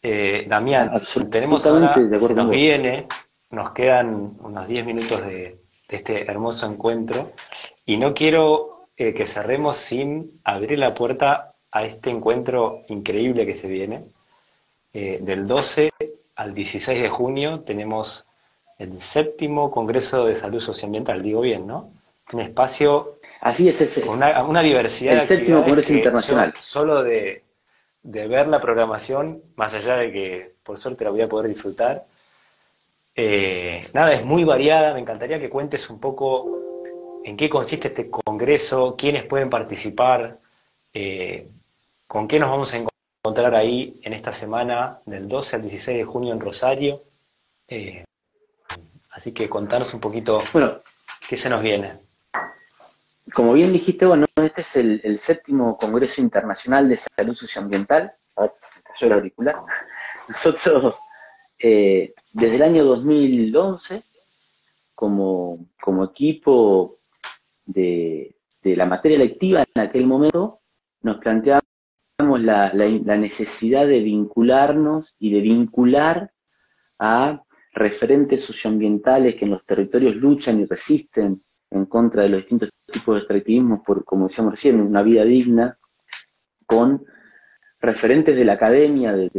Eh, Damián, tenemos ahora, se nos viene, nos quedan unos 10 minutos de, este hermoso encuentro y no quiero eh, que cerremos sin abrir la puerta a este encuentro increíble que se viene. Eh, del 12 al 16 de junio tenemos el séptimo Congreso de Salud Socioambiental, digo bien, ¿no? Un espacio Así es ese. Una, una diversidad el séptimo Congreso Internacional. solo de, ver la programación, más allá de que por suerte la voy a poder disfrutar, eh, nada, es muy variada. Me encantaría que cuentes un poco en qué consiste este congreso, quiénes pueden participar, eh, con qué nos vamos a encontrar ahí en esta semana del 12 al 16 de junio en Rosario. Eh, así que contanos un poquito bueno, ¿Qué se nos viene? Como bien dijiste, bueno, este es el, séptimo Congreso Internacional de Salud Socioambiental. Ahora se cayó el auricular. [LAUGHS] Nosotros, eh, desde el año 2011, como, como equipo de, la materia lectiva en aquel momento, nos planteamos la, la, necesidad de vincularnos y de vincular a referentes socioambientales que en los territorios luchan y resisten en contra de los distintos tipos de extractivismo, por, como decíamos recién, una vida digna, con referentes de la academia, de,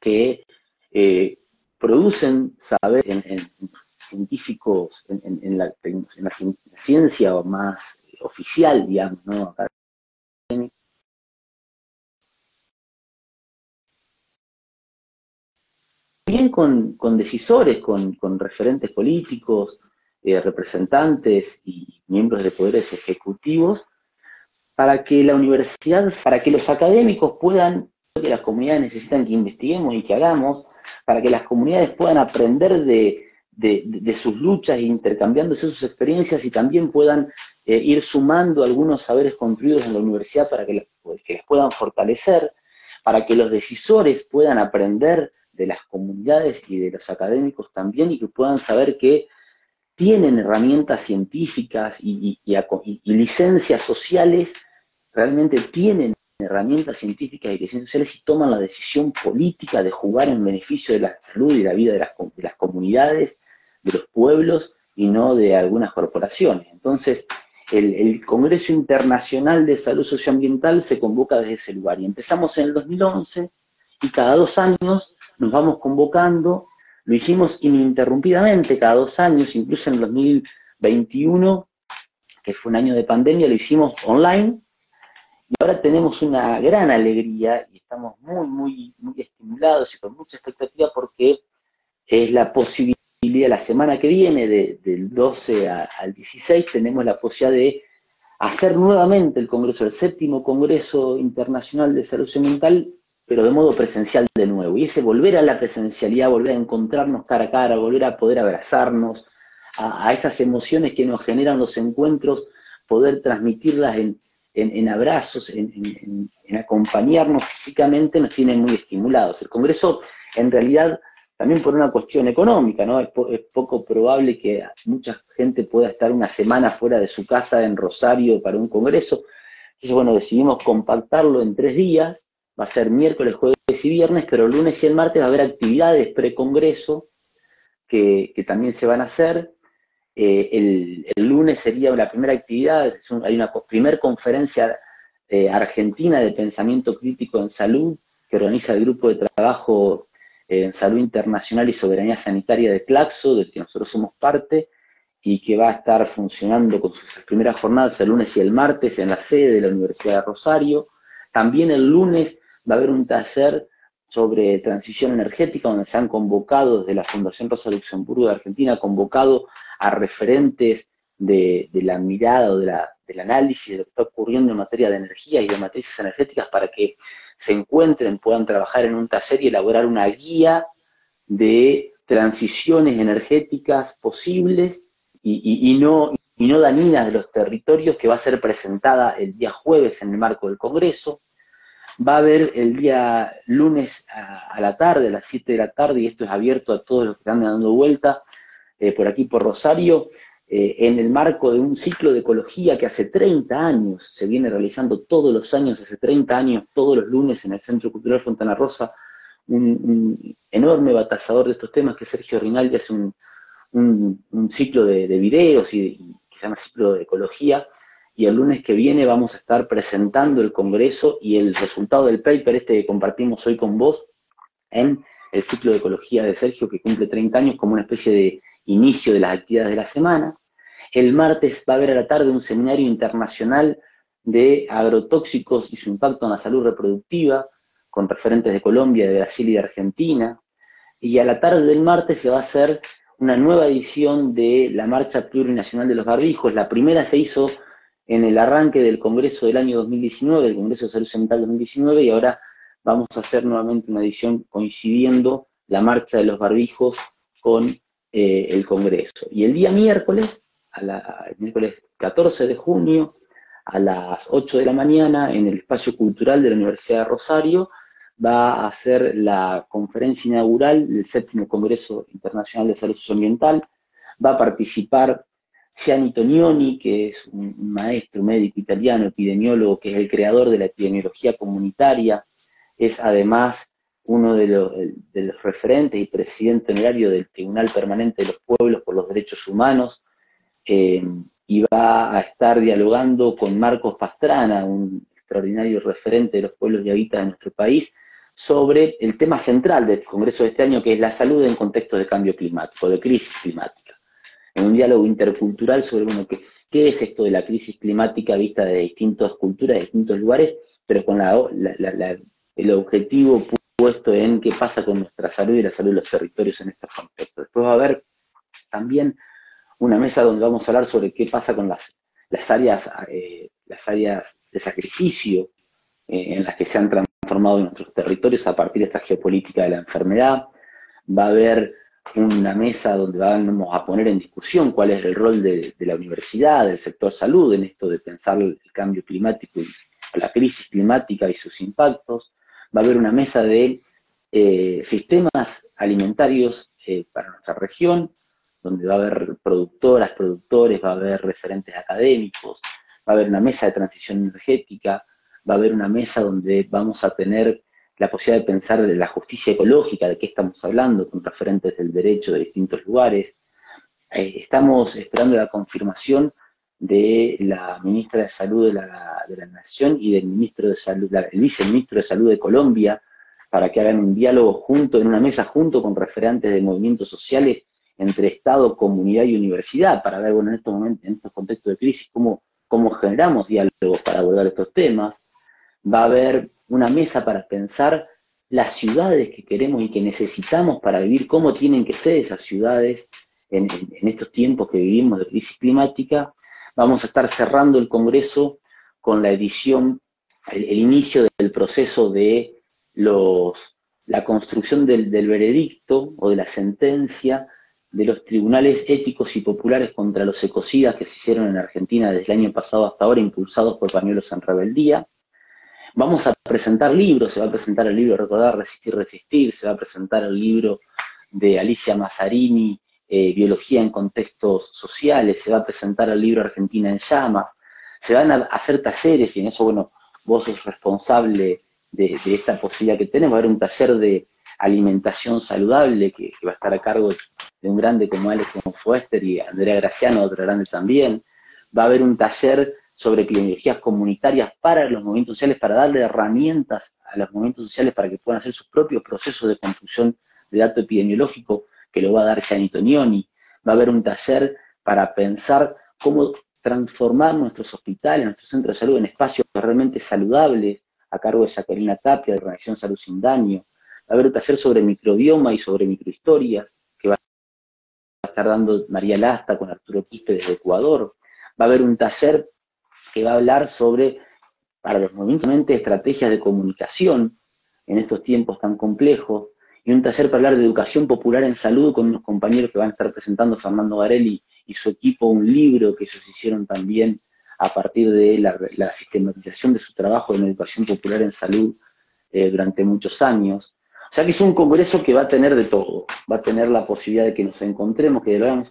que eh, producen saber en, científicos, en, la, ciencia más oficial, digamos, ¿no? Bien con, decisores, con, referentes políticos, eh, representantes y miembros de poderes ejecutivos, para que la universidad, para que los académicos puedan que las comunidades necesitan que investiguemos y que hagamos para que las comunidades puedan aprender de, sus luchas intercambiándose sus experiencias y también puedan eh, ir sumando algunos saberes construidos en la universidad para que, pues, que les puedan fortalecer, para que los decisores puedan aprender de las comunidades y de los académicos también y que puedan saber que tienen herramientas científicas y, y licencias sociales, realmente tienen herramientas científicas y ciencias sociales y toman la decisión política de jugar en beneficio de la salud y la vida de las, comunidades, de los pueblos y no de algunas corporaciones. Entonces, el, Congreso Internacional de Salud Socioambiental se convoca desde ese lugar. Y empezamos en el 2011 y cada dos años nos vamos convocando, lo hicimos ininterrumpidamente cada dos años, incluso en el 2021, que fue un año de pandemia, lo hicimos online y ahora tenemos una gran alegría y estamos muy, muy, muy estimulados y con mucha expectativa porque es la posibilidad, la semana que viene, del 12 al 16, tenemos la posibilidad de hacer nuevamente el Congreso, el séptimo Congreso Internacional de Salud Mental, pero de modo presencial de nuevo. Y ese volver a la presencialidad, volver a encontrarnos cara a cara, volver a poder abrazarnos, a esas emociones que nos generan los encuentros, poder transmitirlas en, en, abrazos, en, acompañarnos físicamente, nos tienen muy estimulados. El Congreso, en realidad, también por una cuestión económica, ¿no? Es, poco probable que mucha gente pueda estar una semana fuera de su casa en Rosario para un Congreso. Entonces, bueno, decidimos compactarlo en tres días. Va a ser miércoles, jueves y viernes, pero el lunes y el martes va a haber actividades pre-congreso que, que también se van a hacer. Eh, el, lunes sería la primera actividad, hay una primera conferencia eh, argentina de pensamiento crítico en salud que organiza el grupo de trabajo eh, en salud internacional y soberanía sanitaria de Claxo, del que nosotros somos parte, y que va a estar funcionando con sus primeras jornadas el lunes y el martes en la sede de la Universidad de Rosario. También el lunes va a haber un taller sobre transición energética, donde se han convocado desde la Fundación Rosa Luxemburgo de Argentina, convocado a referentes de, la mirada o de la, del análisis de lo que está ocurriendo en materia de energía y de matrices energéticas para que se encuentren, puedan trabajar en un taller y elaborar una guía de transiciones energéticas posibles y, no, dañinas de los territorios que va a ser presentada el día jueves en el marco del Congreso. Va a haber el día lunes a, la tarde, a las 7 de la tarde, y esto es abierto a todos los que están dando vuelta, eh, por aquí por Rosario, eh, en el marco de un ciclo de ecología que hace 30 años se viene realizando todos los años, hace 30 años, todos los lunes en el Centro Cultural Fontana Rosa, un, enorme batallador de estos temas que Sergio Rinaldi hace un, un, ciclo de, videos y, que se llama ciclo de ecología, y el lunes que viene vamos a estar presentando el Congreso y el resultado del paper este que compartimos hoy con vos en el ciclo de ecología de Sergio que cumple 30 años como una especie de inicio de las actividades de la semana. El martes va a haber a la tarde un seminario internacional de agrotóxicos y su impacto en la salud reproductiva, con referentes de Colombia, de Brasil y de Argentina. Y a la tarde del martes se va a hacer una nueva edición de la Marcha Plurinacional de los Barbijos. La primera se hizo en el arranque del Congreso del año 2019, el Congreso de Salud Mental 2019, y ahora vamos a hacer nuevamente una edición coincidiendo la marcha de los barbijos con eh, el Congreso. Y el día miércoles, el miércoles 14 de junio, a las 8 de la mañana, en el espacio cultural de la Universidad de Rosario, va a ser la conferencia inaugural del séptimo Congreso Internacional de Salud Socioambiental. Va a participar Gianni Tonioni, que es un maestro médico italiano, epidemiólogo, que es el creador de la epidemiología comunitaria, es además uno de los, referentes y presidente honorario del Tribunal Permanente de los Pueblos por los Derechos Humanos, eh, y va a estar dialogando con Marcos Pastrana, un extraordinario referente de los pueblos y habitas de nuestro país, sobre el tema central del Congreso de este año, que es la salud en contexto de cambio climático, de crisis climática. En un diálogo intercultural sobre, qué, qué es esto de la crisis climática vista de distintas culturas, de distintos lugares, pero con el objetivo puesto en qué pasa con nuestra salud y la salud de los territorios en estos contextos. Después va a haber también una mesa donde vamos a hablar sobre qué pasa con las, las áreas, eh, las áreas de sacrificio eh, en las que se han transformado nuestros territorios a partir de esta geopolítica de la enfermedad. Va a haber una mesa donde vamos a poner en discusión cuál es el rol de, la universidad, del sector salud en esto de pensar el cambio climático y la crisis climática y sus impactos va a haber una mesa de eh, sistemas alimentarios eh, para nuestra región, donde va a haber productoras, productores, va a haber referentes académicos, va a haber una mesa de transición energética, va a haber una mesa donde vamos a tener la posibilidad de pensar de la justicia ecológica, de qué estamos hablando, con referentes del derecho de distintos lugares. Eh, estamos esperando la confirmación de la ministra de Salud de la, de la Nación y del ministro de Salud, el viceministro de Salud de Colombia, para que hagan un diálogo junto, en una mesa junto con referentes de movimientos sociales entre Estado, comunidad y universidad, para ver, bueno, en estos momentos, en estos contextos de crisis, cómo, cómo generamos diálogos para abordar estos temas. Va a haber una mesa para pensar las ciudades que queremos y que necesitamos para vivir, cómo tienen que ser esas ciudades en, en estos tiempos que vivimos de crisis climática, Vamos a estar cerrando el Congreso con la edición, el, inicio del proceso de los, la construcción del, veredicto o de la sentencia de los tribunales éticos y populares contra los ecocidas que se hicieron en Argentina desde el año pasado hasta ahora, impulsados por Pañuelos en Rebeldía. Vamos a presentar libros, se va a presentar el libro Recordar, Resistir, Resistir, se va a presentar el libro de Alicia Mazzarini, eh, biología en contextos sociales, se va a presentar el libro Argentina en llamas, se van a hacer talleres y en eso, bueno, vos sos responsable de, esta posibilidad que tenemos, va a haber un taller de alimentación saludable que, va a estar a cargo de un grande como Alex Foester y Andrea Graciano, otro grande también, va a haber un taller sobre epidemiologías comunitarias para los movimientos sociales, para darle herramientas a los movimientos sociales para que puedan hacer sus propios procesos de construcción de dato epidemiológico que lo va a dar Gianni Tonioni. Va a haber un taller para pensar cómo transformar nuestros hospitales, nuestros centros de salud en espacios realmente saludables, a cargo de Jacqueline Tapia, de Organización Salud Sin Daño. Va a haber un taller sobre microbioma y sobre microhistorias, que va a estar dando María Lasta con Arturo Quispe desde Ecuador. Va a haber un taller que va a hablar sobre, para los movimientos, estrategias de comunicación en estos tiempos tan complejos y un taller para hablar de educación popular en salud con unos compañeros que van a estar presentando, Fernando Garelli y su equipo, un libro que ellos hicieron también a partir de la, sistematización de su trabajo en educación popular en salud eh, durante muchos años. O sea que es un congreso que va a tener de todo, va a tener la posibilidad de que nos encontremos, que veamos.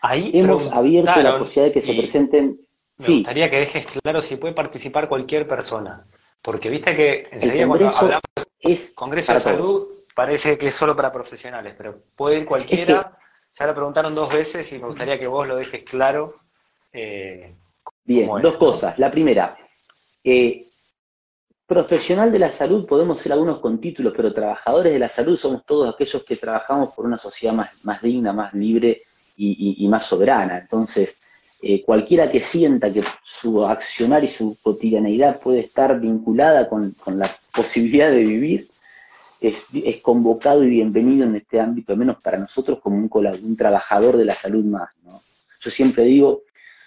Ahí Hemos abierto la posibilidad de que se presenten... Me gustaría que dejes claro si puede participar cualquier persona, porque viste que enseguida cuando hablamos es Congreso de Salud, parece que es solo para profesionales, pero puede ir cualquiera. Ya lo preguntaron dos veces y me gustaría que vos lo dejes claro. Eh, Bien, dos cosas. La primera, eh, profesional de la salud podemos ser algunos con títulos, pero trabajadores de la salud somos todos aquellos que trabajamos por una sociedad más, más digna, más libre y, más soberana. Entonces, eh, cualquiera que sienta que su accionar y su cotidianeidad puede estar vinculada con la posibilidad de vivir, es, convocado y bienvenido en este ámbito, al menos para nosotros como un, un trabajador de la salud más. ¿no? Yo siempre digo,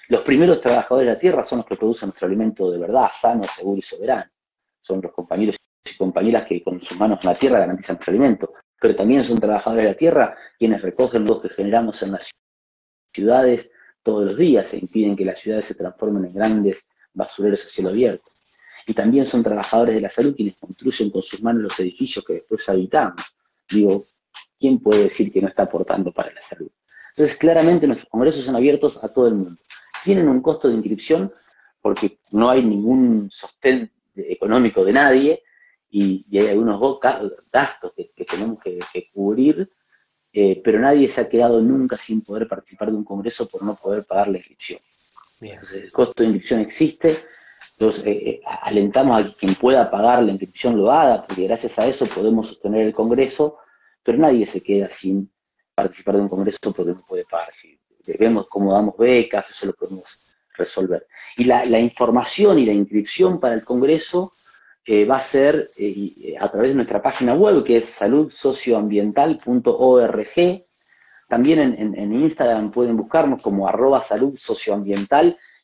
los primeros trabajadores de la tierra son los que producen nuestro alimento de verdad, sano, seguro y soberano. Son los compañeros y compañeras que con sus manos en la tierra garantizan nuestro alimento. pero también son trabajadores de la tierra quienes recogen los que generamos en las ciudades todos los días e impiden que las ciudades se transformen en grandes basureros a cielo abierto. Y también son trabajadores de la salud quienes construyen con sus manos los edificios que después habitamos. Digo, ¿quién puede decir que no está aportando para la salud? Entonces, claramente nuestros congresos son abiertos a todo el mundo. Tienen un costo de inscripción porque no hay ningún sostén económico de nadie y, hay algunos gastos que, tenemos que, cubrir, eh, pero nadie se ha quedado nunca sin poder participar de un congreso por no poder pagar la inscripción. Entonces, el costo de inscripción existe, entonces eh, eh, alentamos a quien pueda pagar la inscripción lo haga, porque gracias a eso podemos sostener el congreso, pero nadie se queda sin participar de un congreso porque no puede pagar. Si vemos cómo damos becas, eso lo podemos resolver. Y la, información y la inscripción para el congreso eh, va a ser a través de nuestra página web, que es saludsocioambiental.org. También en, Instagram pueden buscarnos como arroba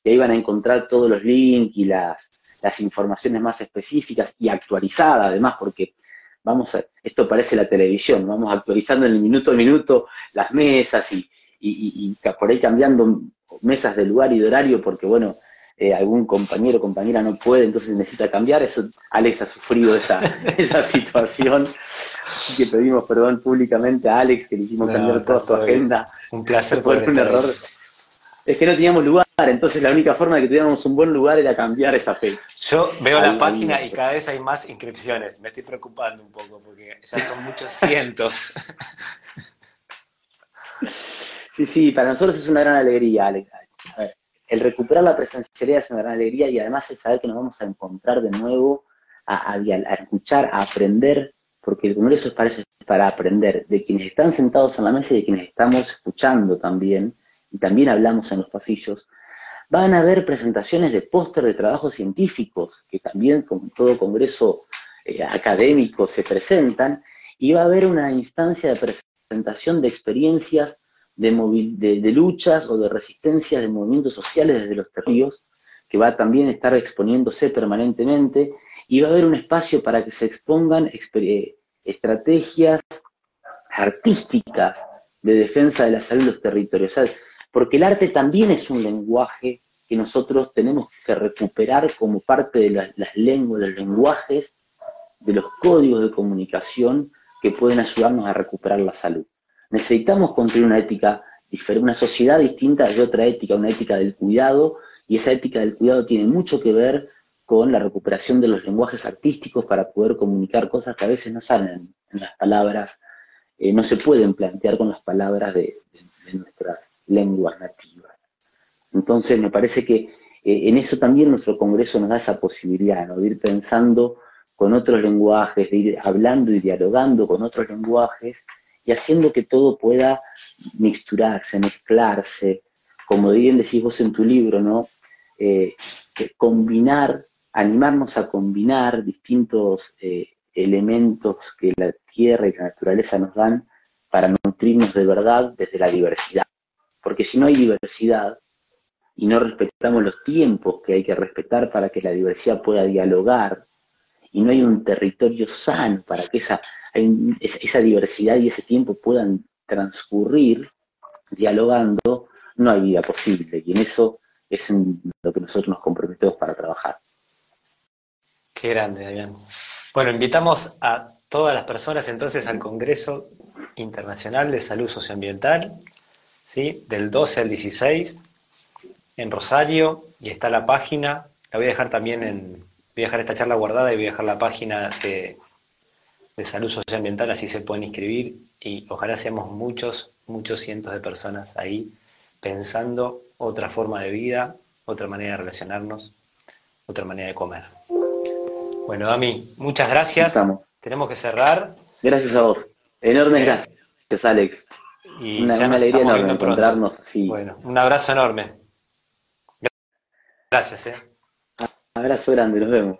y ahí van a encontrar todos los links y las, las informaciones más específicas y actualizadas, además, porque vamos a, esto parece la televisión, vamos actualizando en el minuto a minuto las mesas y, y, por ahí cambiando mesas de lugar y de horario porque, bueno, eh, algún compañero o compañera no puede, entonces necesita cambiar. Eso, Alex ha sufrido esa, [LAUGHS] esa situación. Así que pedimos perdón públicamente a Alex que le hicimos cambiar toda su agenda. Un placer. [LAUGHS] Fue un error. Es que no teníamos lugar, entonces la única forma de que tuviéramos un buen lugar era cambiar esa fecha. Yo veo la página y cada vez hay más inscripciones. Me estoy preocupando un poco porque ya son muchos [LAUGHS] cientos. Sí, sí, para nosotros es una gran alegría, Alex. el recuperar la presencialidad es una gran alegría y además el saber que nos vamos a encontrar de nuevo, a, escuchar, a aprender, porque el Congreso es para, para aprender de quienes están sentados en la mesa y de quienes estamos escuchando también, y también hablamos en los pasillos. Van a haber presentaciones de póster de trabajos científicos, que también, como todo Congreso eh, académico, se presentan, y va a haber una instancia de presentación de experiencias de, de, luchas o de resistencias de movimientos sociales desde los territorios, que va a también estar exponiéndose permanentemente, y va a haber un espacio para que se expongan eh, estrategias artísticas de defensa de la salud de los territorios. Porque el arte también es un lenguaje que nosotros tenemos que recuperar como parte de las lenguas, de los lenguajes, de los códigos de comunicación que pueden ayudarnos a recuperar la salud. Necesitamos construir una ética diferente, una sociedad distinta de otra ética, una ética del cuidado, y esa ética del cuidado tiene mucho que ver con la recuperación de los lenguajes artísticos para poder comunicar cosas que a veces no salen en las palabras, eh, no se pueden plantear con las palabras de, nuestras lenguas nativas. Entonces me parece que eh, en eso también nuestro Congreso nos da esa posibilidad, de ir pensando con otros lenguajes, de ir hablando y dialogando con otros lenguajes y haciendo que todo pueda mixturarse, mezclarse, como bien decís vos en tu libro, ¿no? Eh, combinar, animarnos a combinar distintos eh, elementos que la tierra y la naturaleza nos dan para nutrirnos de verdad desde la diversidad. Porque si no hay diversidad y no respetamos los tiempos que hay que respetar para que la diversidad pueda dialogar y no hay un territorio sano para que esa, esa diversidad y ese tiempo puedan transcurrir dialogando, no hay vida posible. Y en eso es en lo que nosotros nos comprometemos para trabajar. Qué grande, Damián. Bueno, invitamos a todas las personas entonces al Congreso Internacional de Salud Socioambiental, ¿sí? del 12 al 16 en Rosario, y está la página, la voy a dejar también en, Voy a dejar esta charla guardada y voy a dejar la página de, salud socioambiental, así se pueden inscribir y ojalá seamos muchos, muchos cientos de personas ahí pensando otra forma de vida, otra manera de relacionarnos, otra manera de comer. Bueno, Dami, muchas gracias. Tenemos que cerrar. Gracias a vos. Enormes eh, gracias, Alex. Y una, alegría enorme encontrarnos Bueno, un abrazo enorme. Gracias, eh. Abrazo grande, nos vemos.